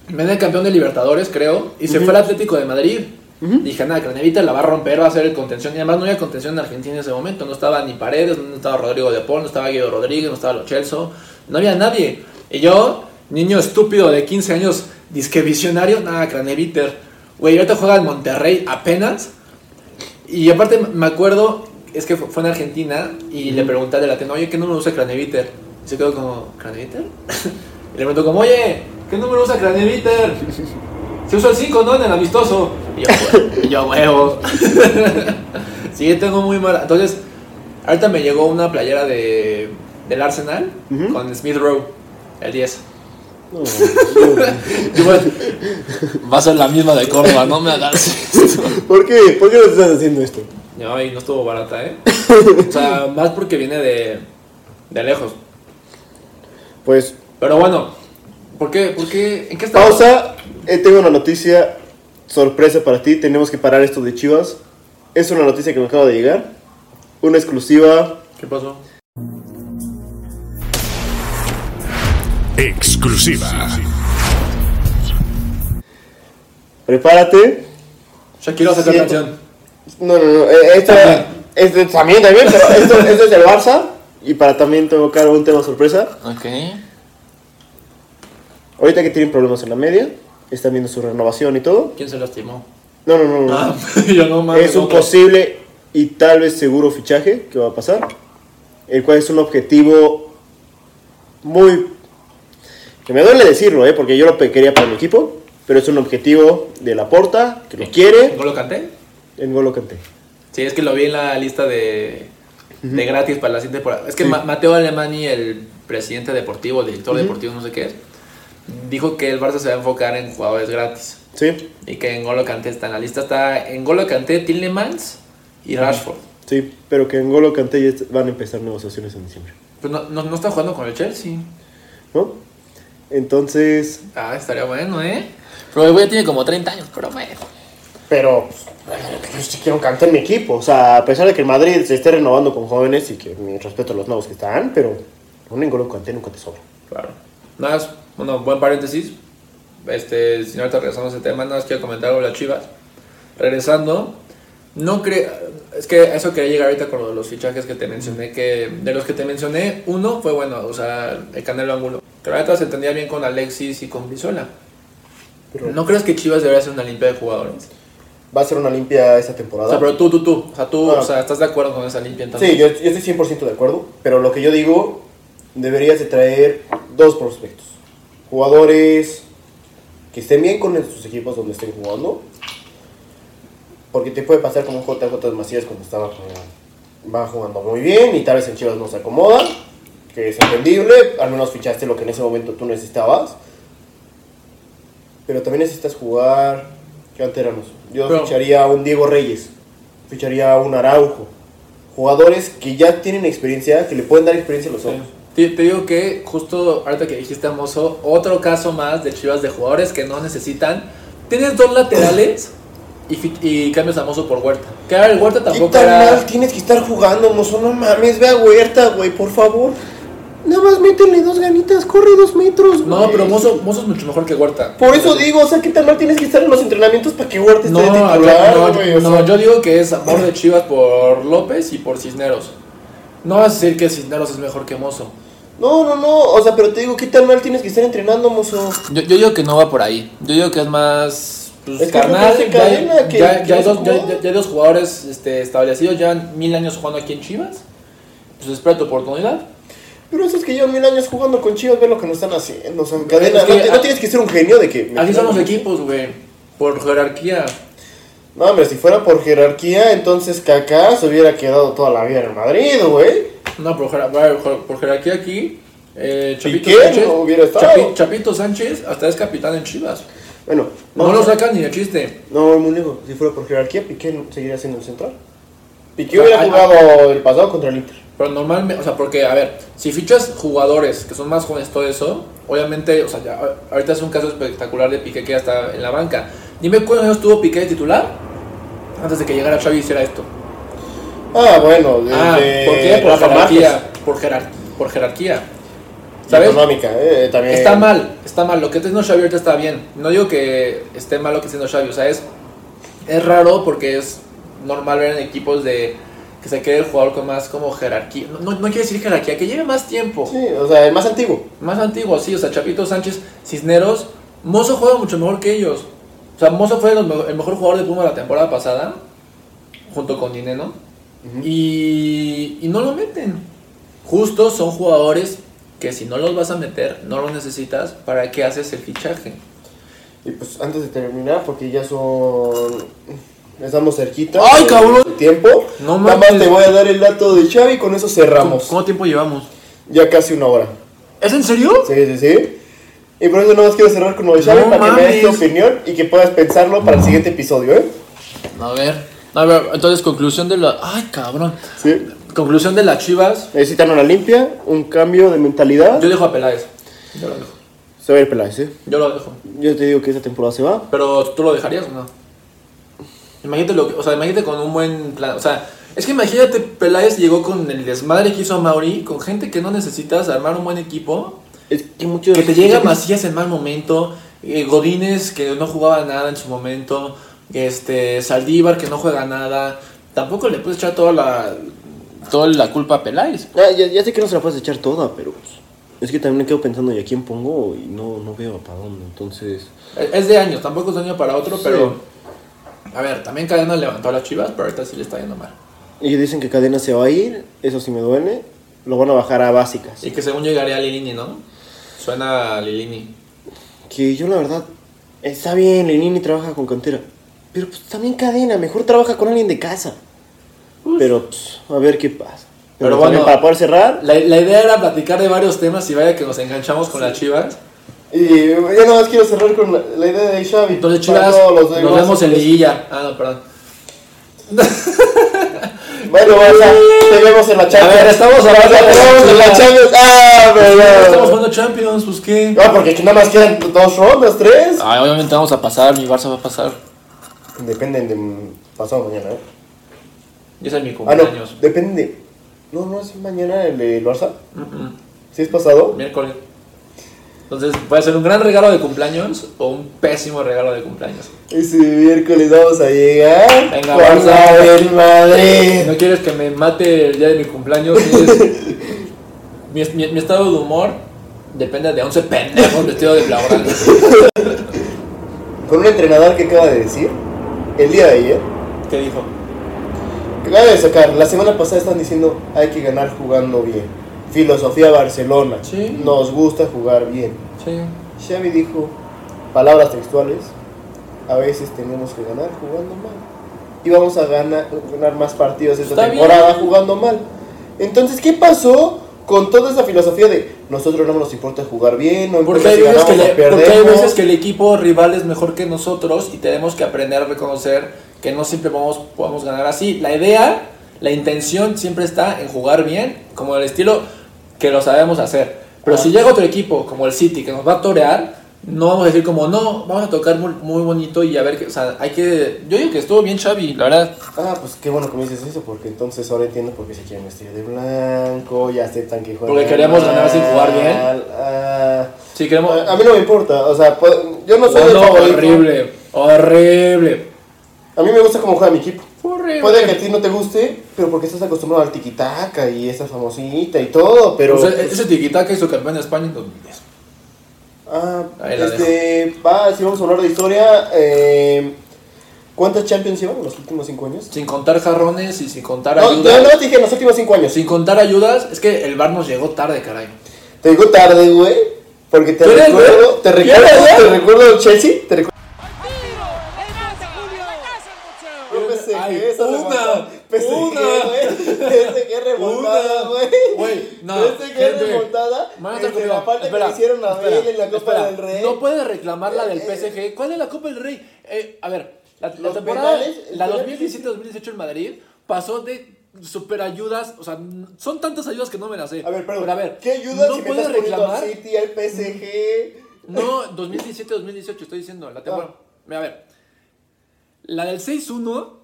Venía campeón de Libertadores, creo. Y se fue al Atlético de Madrid. Dije, nada, Cranevita la va a romper, va a ser el contención. Y además no había contención en Argentina en ese momento. No estaba ni Paredes, no estaba Rodrigo de Paul, no estaba Guido Rodríguez, no estaba Lo Celso. No había nadie. Y yo, niño estúpido de 15 años, disque visionario, nada, Craneviter. Güey, ahorita juega en Monterrey apenas. Y aparte me acuerdo es que fue en Argentina y le pregunté al de la tienda, oye, ¿qué número usa Craneviter? Y se quedó como, ¿Craneviter? y le preguntó como, oye, ¿qué número usa Craneviter? Se usa el 5, ¿no? En el amistoso. Y yo, "Hue- y yo huevo. sí, tengo muy mala. Entonces, ahorita me llegó una playera de, del Arsenal con Smith Rowe, el 10. Y bueno, Va a ser la misma de Córdoba, no me hagas esto. ¿Por qué? ¿Por qué no estás haciendo esto? No, y no estuvo barata, ¿eh? O sea, más porque viene de, de lejos. Pues, Pero bueno, ¿por qué? ¿Por qué? ¿En qué está? pausa. Eh, tengo una noticia sorpresa para ti. Tenemos que parar esto de Chivas. Es una noticia que me acaba de llegar. Una exclusiva. ¿Qué pasó? Exclusiva. Prepárate. Shakira sacar Siento- canción. No, no, no. eh, Esta, este, también, también, pero esto, esto es del Barça. Y para también tocar un tema sorpresa. Ok. Ahorita que tienen problemas en la media, están viendo su renovación y todo. ¿Quién se lastimó? No, no, no. no. Ah, yo no mames. es un posible y tal vez seguro fichaje que va a pasar. El cual es un objetivo muy. Que me duele decirlo, ¿eh? porque yo lo quería para mi equipo. Pero es un objetivo de la porta que lo quiere ¿Golo canté? en Golo Kanté. Sí, es que lo vi en la lista de, de gratis para la siguiente temporada. Es que Sí. Ma- Mateo Alemani, el presidente deportivo, el director deportivo, no sé qué es, dijo que el Barça se va a enfocar en jugadores gratis. Sí, Y que en Golo Kanté está en la lista. Está en Golo Kanté, Tillemans y Rashford. sí, pero que en Golo Kanté ya van a empezar negociaciones en diciembre. Pues no, no, no está jugando con el Chelsea. ¿No? Entonces. Ah, estaría bueno, ¿eh? Pero el güey tiene como 30 años, pero bueno. Pero pues, yo sí quiero Kanté en mi equipo. O sea, a pesar de que el Madrid se esté renovando con jóvenes y que mi respeto a los nuevos que están, pero un N'Golo Kanté nunca te sobra. Claro. Nada más, bueno, buen paréntesis. Este, si ahorita regresamos a ese tema, nada más quiero comentar algo de las chivas. Regresando, no creo. Es que eso quería llegar ahorita con lo de los fichajes que te mencioné. Que de los que te mencioné, uno fue bueno, o sea, el Canelo Angulo. Que ahorita se entendía bien con Alexis y con Brizuela. Pero- ¿No crees que Chivas debería hacer una limpia de jugadores? Va a ser una limpia esta O temporada. sea, pero tú, tú, tú. O sea, tú, Ah. o sea, ¿estás de acuerdo con esa limpia entonces? Sí, yo, yo estoy 100% de acuerdo, pero lo que yo digo, deberías de traer dos prospectos. Jugadores que estén bien con sus equipos donde estén jugando, porque te puede pasar como JJ Macías cuando estaba jugando, va jugando muy bien y tal vez en Chivas no se acomoda, que es entendible, al menos fichaste lo que en ese momento tú necesitabas, pero también necesitas jugar canteranos. Yo Pero- ficharía a un Diego Reyes, ficharía a un Araujo, jugadores que ya tienen experiencia, que le pueden dar experiencia a los otros. Te, te digo que justo ahorita que dijiste a Mozo, otro caso más de chivas de jugadores que no necesitan. Tienes dos laterales y, cambias a Mozo por Huerta. Que ahora el Huerta ¿Qué tampoco tan era. mal tienes que estar jugando, mozo? No mames, ve a Huerta, güey, por favor. Nada más métele dos ganitas, corre dos metros, güey. No, pero Mozo, Mozo es mucho mejor que Huerta. Por eso digo, o sea, ¿qué tan mal tienes que estar en los entrenamientos para que Huerta esté No, de yo, titular, no, güey? yo- O no, sea, yo digo que es amor de Chivas por López y por Cisneros. No vas a decir que Cisneros es mejor que Mozo. no, no, no, o sea, pero te digo, ¿qué tan mal tienes que estar entrenando, mozo? Yo, yo digo que no va por ahí. Yo digo que es más. Pues, Es carnal. que ya, que- ya, que ya hay dos, ya- juega. ya- ya hay dos jugadores este, establecidos, llevan mil años jugando aquí en Chivas. Pues espera tu oportunidad. Pero eso es que llevan mil años jugando con Chivas, ve lo que nos están haciendo. O sea, cadena, Es que no, tienes que ser un genio de que. Así son los equipos, güey. Por jerarquía. No, hombre, si fuera por jerarquía, entonces Kaká se hubiera quedado toda la vida en Madrid, güey. No, por, jerar- por- por jerarquía aquí. Eh, Chapito Sánchez. no. Chapi- Chapito Sánchez hasta es capitán en Chivas. Bueno, No lo sacan ni de chiste. No, muy lejos. Si fuera por jerarquía, Piqué seguiría siendo el central. Piqué O sea, hubiera hay- jugado el pasado contra el Inter. Pero normalmente, o sea, porque, a ver, si fichas jugadores que son más jóvenes, todo eso, obviamente, o sea, ya, ahorita es un caso espectacular de Piqué que ya está en la banca. Dime cuántos años tuvo Piqué de titular antes de que llegara Xavi y hiciera esto. Ah, bueno, desde Ah, ¿por qué? Por jerarquía. Márquez. Por, jerar- por jerarquía. ¿Sabes? Económica, eh, también. Está mal, está mal. Lo que está haciendo Xavi ahorita está bien. No digo que esté mal lo que está haciendo Xavi. O sea, es, es raro porque es normal ver en equipos de que se quede el jugador con más como jerarquía. No, no, no quiere decir jerarquía, que lleve más tiempo. Sí, o sea, el más antiguo. Más antiguo, sí. O sea, Chapito Sánchez, Cisneros. Mozo juega mucho mejor que ellos. O sea, Mozo fue el mejor jugador de Puma la temporada pasada. Junto con Dineno. y, y no lo meten. Justo son jugadores que si no los vas a meter, no los necesitas, ¿para qué haces el fichaje? Y pues antes de terminar, porque ya son. Estamos cerquita. ¡Ay, cabrón! tiempo. No Nada más te voy a dar el dato de Xavi y con eso cerramos. ¿Cuánto tiempo llevamos? Ya casi una hora. ¿Es en serio? Sí, sí, sí. Y por eso nada más quiero cerrar con lo de Xavi No para que me des tu opinión y que puedas pensarlo para el siguiente episodio, ¿eh? A ver, a ver, entonces conclusión de la... ¡Ay, cabrón! Sí. Conclusión de las chivas. Necesitan una limpia, un cambio de mentalidad. Yo dejo a Peláez. Yo lo dejo. Se va a ir Peláez, ¿eh? Yo lo dejo. Yo te digo que esta temporada se va. Pero ¿tú lo dejarías o no? Imagínate lo que, o sea, imagínate con un buen plan, o sea, es que imagínate Peláez llegó con el desmadre que hizo a Mauri, con gente que no necesitas armar un buen equipo, Es que muchos. que te llega Macías en mal momento, eh, Godínez que no jugaba nada en su momento, este Saldívar que no juega nada, tampoco le puedes echar toda la toda la culpa a Peláez. Ya, ya, ya sé que no se la puedes echar toda, pero pues, es que también me quedo pensando, ¿y a quién pongo? Y no, no veo para dónde. Entonces, Es es de años, tampoco es de año para otro, Sí. pero a ver, también Cadena levantó a las Chivas, pero ahorita sí le está yendo mal. y dicen que Cadena se va a ir, eso sí me duele. Lo van a bajar a básicas. Y que según llegaría a Lilini, ¿no? Suena a Lilini. Que yo la verdad, está bien, Lenini trabaja con cantera. Pero pues también Cadena, mejor trabaja con alguien de casa. Pero pues, a ver qué pasa. Pero, bueno, para poder cerrar. La, la idea era platicar de varios temas y vaya que nos enganchamos con las Chivas. Y ya nada más quiero cerrar con la, la idea de Xavi. Entonces, Chivas, los nos vemos en liguilla. Ah, no, perdón. Bueno, Barça, te vemos en la Champions. A ver, estamos hablando Barça, de te vemos en la. Champions. Ah, pero Estamos jugando Champions, pues qué. No, porque aquí nada más quedan dos rondas, tres. Ay, obviamente vamos a pasar, mi Barça va a pasar. Dependen de pasado mañana, ¿eh? Y ese es mi Ah, no, cumpleaños. depende. No, no es mañana el Barça. Mm-mm. ¿Sí es pasado? Miércoles. Entonces, puede ser un gran regalo de cumpleaños o un pésimo regalo de cumpleaños. Ese miércoles vamos a llegar. Venga, Barça. la del Madrid. No quieres que me mate el día de mi cumpleaños. Mi- mi estado de humor depende de 11 pendejos vestidos de blaugrana. Con un entrenador que acaba de decir, el día de ayer, ¿Qué dijo? Acaba de sacar, la semana pasada están diciendo, hay que ganar jugando bien. Filosofía Barcelona, Sí. nos gusta jugar bien. Sí. Xavi dijo, palabras textuales, a veces tenemos que ganar jugando mal. Y vamos a ganar, ganar más partidos esta Está temporada bien. jugando mal. Entonces, ¿qué pasó con toda esa filosofía de nosotros no nos importa jugar bien, no Porque importa hay, si veces que ganamos le- porque hay veces que el equipo rival es mejor que nosotros y tenemos que aprender a reconocer que no siempre vamos, podemos ganar así. La idea, la intención siempre está en jugar bien, como el estilo que lo sabemos hacer. Pero si llega otro equipo como el City que nos va a torear, no vamos a decir como, no, vamos a tocar muy, muy bonito y a ver, qué, o sea, hay que... Yo digo que estuvo bien Xavi, la verdad. Ah, pues qué bueno que me dices eso, porque entonces ahora entiendo por qué se quieren vestir de blanco, ya aceptan que juegan Porque queremos ganar sin jugar bien. ah, Sí, queremos... a, a mí no me importa, o sea, pues, yo no soy el Jugando favorito. horrible, horrible. A mí me gusta cómo juega mi equipo. Horrible. Puede que a ti no te guste, pero porque estás acostumbrado al tiquitaca y esa famosita y todo, pero... O sea, ese tiquitaca hizo campeón de España en 2010. ah, este, va, si vamos a hablar de historia, eh, ¿cuántas Champions llevan en los últimos cinco años? Sin contar jarrones y sin contar No, ayudas. no te dije en los últimos cinco años. Sin contar ayudas, es que el bar nos llegó tarde, caray. Te digo tarde, güey, porque te ¿Quieres, recuerdo, te ¿Quieres, recuerdo, te recuerdo el Chelsea, te recuerdo... PSG, una. güey. PSG remontada, güey. Güey, no, PSG gente. remontada. Conmigo. la falta Espera, que hicieron a Bale en la Copa espera. del Rey. No puedes reclamar la del Eh, PSG. ¿Cuál es la Copa del Rey? Eh, a ver, la, la temporada, penales, la penal 2017-2018 en Madrid pasó de super ayudas, o sea, son tantas ayudas que no me las sé. A ver, perdón. Pero a ver, ¿Qué ayuda no si poniendo reclamar. al City, al PSG? No, 2017-2018, estoy diciendo. La temporada. Mira, a ver. La del 6-1,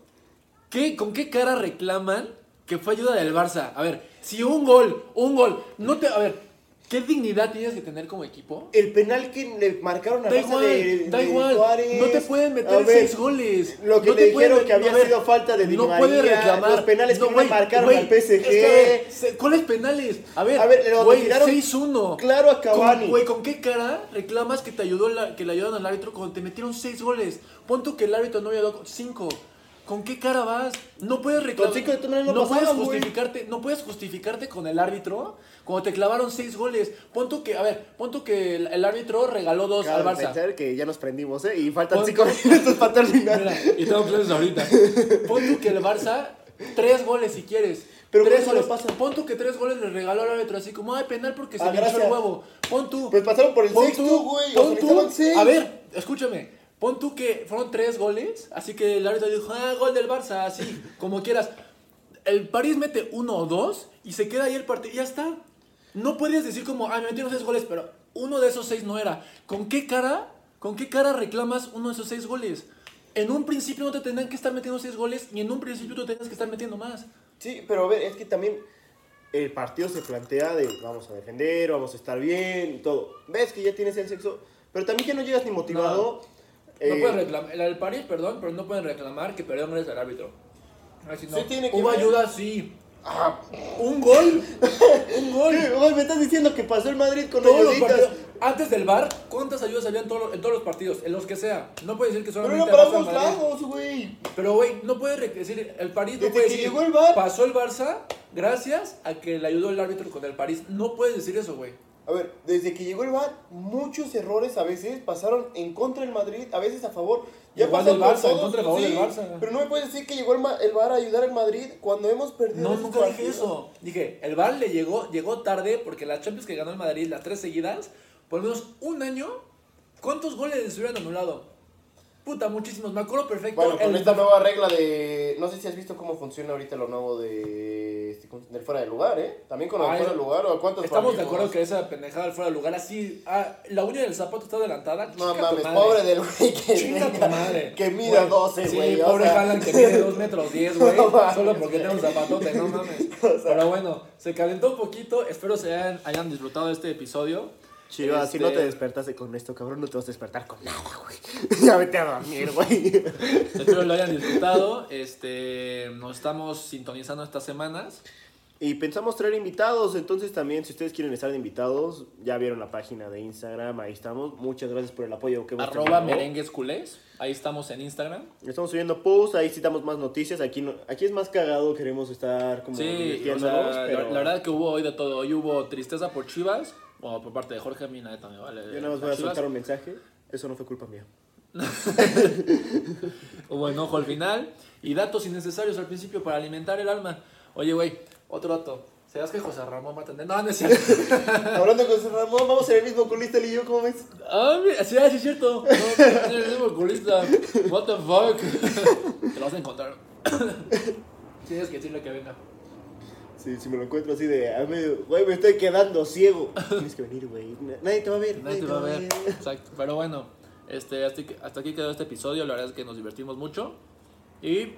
¿qué, ¿con qué cara reclaman que fue ayuda del Barça? A ver, si un gol, un gol, no te. A ver, ¿qué dignidad tienes que tener como equipo? El penal que le marcaron a Da igual, de, da de igual. No te pueden meter ver, seis goles. Lo que No le pueden dijeron que había ver, sido falta de Di No puedes reclamar. Los penales que no, güey, le marcaron al PSG. es que, ver, ¿Cuáles penales? A ver, A ver, güey, tiraron 6-1. claro a Cavani. Con- Güey, ¿con qué cara reclamas que te ayudó la- que le ayudaron al árbitro cuando te metieron 6 goles? Pon tú que el árbitro no había dado 5. ¿Con qué cara vas? No puedes reclamar. Cinco no no puedes justificarte, no puedes justificarte con el árbitro cuando te clavaron seis goles. Pon tú que, a ver, pon tú que el, el árbitro regaló dos Cabe al Barça. pensar que ya nos prendimos, ¿eh? Y faltan Pon- 5 minutos para terminar. Mira, y estamos planes ahorita. Pon tú que el Barça, tres goles si quieres. Pero tres goles. no pasa. Pon tú que tres goles le regaló al árbitro así como, ay, penal porque se Ah, me hinchó el huevo. Pon tú. Pues pasaron por el Pon sexto, güey. Pon tú. A ver, escúchame. Pon tú que fueron tres goles, así que el árbitro dijo, ah, gol del Barça, así, como quieras. El París mete uno o dos y se queda ahí el partido y ya está. No puedes decir como, ah, me metieron seis goles, pero uno de esos seis no era. ¿Con qué cara? ¿Con qué cara reclamas uno de esos seis goles? En un principio no te tendrán que estar metiendo seis goles y en un principio tú tenías que estar metiendo más. Sí, pero a ver, es que también el partido se plantea de vamos a defender, vamos a estar bien y todo. Ves que ya tienes el sexo, pero también que no llegas ni motivado. No eh, pueden reclamar, el del París, perdón, pero no pueden reclamar que perdieron goles al árbitro. Así no. Sí tiene que Hubo ver. ayuda, sí. Un gol. Un gol. Me estás diciendo que pasó el Madrid con Todos los partidos. Antes del bar, ¿cuántas ayudas había en, todo- en todos los partidos? En los que sea. No puedes decir que Pero solamente no Barça, paramos Madrid. lados, güey. Pero, güey, no puedes re- decir, el París no Desde puede que decir, llegó el VAR. pasó el Barça gracias a que le ayudó el árbitro con el París. No puedes decir eso, güey. A ver, desde que llegó el VAR, muchos errores a veces pasaron en contra del Madrid, a veces a favor. Igual pasó del Barça, en contra y a favor del Barça. Pero no me puedes decir que llegó el, el VAR a ayudar al Madrid cuando hemos perdido No, nunca dije eso. Dije, el VAR le llegó, llegó tarde porque las Champions que ganó el Madrid, las tres seguidas, por lo menos un año, ¿cuántos goles les hubieran anulado? Puta, muchísimos. Me acuerdo perfecto. Bueno, con el- esta nueva regla de... No sé si has visto cómo funciona ahorita lo nuevo de... este, del fuera de lugar, ¿eh? También con el Ay, fuera de lugar o cuántos Estamos de acuerdo que esa pendejada del fuera de lugar así. Ah, la uña del zapato está adelantada. No mames, pobre del güey que, tu madre. que mida Güey, 12, sí, güey. o pobre. Haaland que mide 2 metros 10, güey. Solo porque tiene un zapatote, no mames. Pero bueno, se calentó un poquito. Espero se hayan, hayan disfrutado de este episodio. Chivas, si Este, no te despertaste con esto, cabrón, no te vas a despertar con nada, güey. ya vete a dormir, güey. Espero lo hayan disfrutado. Este, nos estamos sintonizando estas semanas. Y pensamos traer invitados, entonces también si ustedes quieren estar de invitados, ya vieron la página de Instagram, ahí estamos. Muchas gracias por el apoyo que hemos Arroba tenido. merengues culés. Ahí estamos en Instagram. Estamos subiendo posts, ahí citamos más noticias, aquí no, aquí es más cagado, queremos estar como Sí, o sea, pero la, la verdad que hubo hoy de todo. Hoy hubo tristeza por Chivas. Bueno, por parte de Jorge, a mí neta me vale. yo nada más voy a soltar un mensaje, eso no fue culpa mía. Hubo enojo al final. Y datos innecesarios al principio para alimentar el alma. Oye, güey, otro dato. ¿Sabías que José Ramón va a tener? No, no es cierto. Hablando con su Ramón, vamos en el mismo culista él y yo, ¿cómo ves? Ah, mira, sí, ah, sí es cierto. No, es el mismo oculista. What the fuck. Te lo vas a encontrar. Tienes que decirle que venga. Sí, si me lo encuentro así de, güey, me estoy quedando ciego. Tienes que venir, güey. Nadie te va a ver, Nadie te va a ver. Exacto. Pero bueno, este, hasta, aquí- hasta aquí quedó este episodio. La verdad es que nos divertimos mucho. Y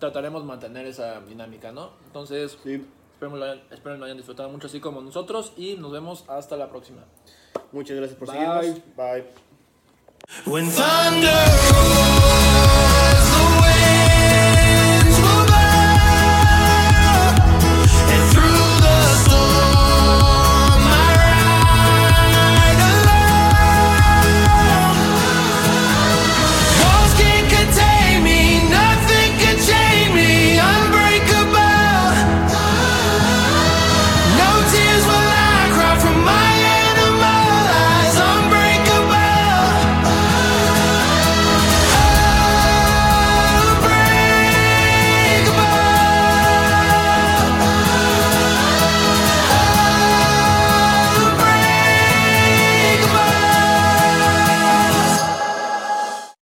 trataremos de mantener esa dinámica, ¿no? Entonces, espero, lo hayan, espero lo hayan disfrutado mucho así como nosotros. Y nos vemos hasta la próxima. Muchas gracias por Bye. seguirnos. Bye. When thunder rolls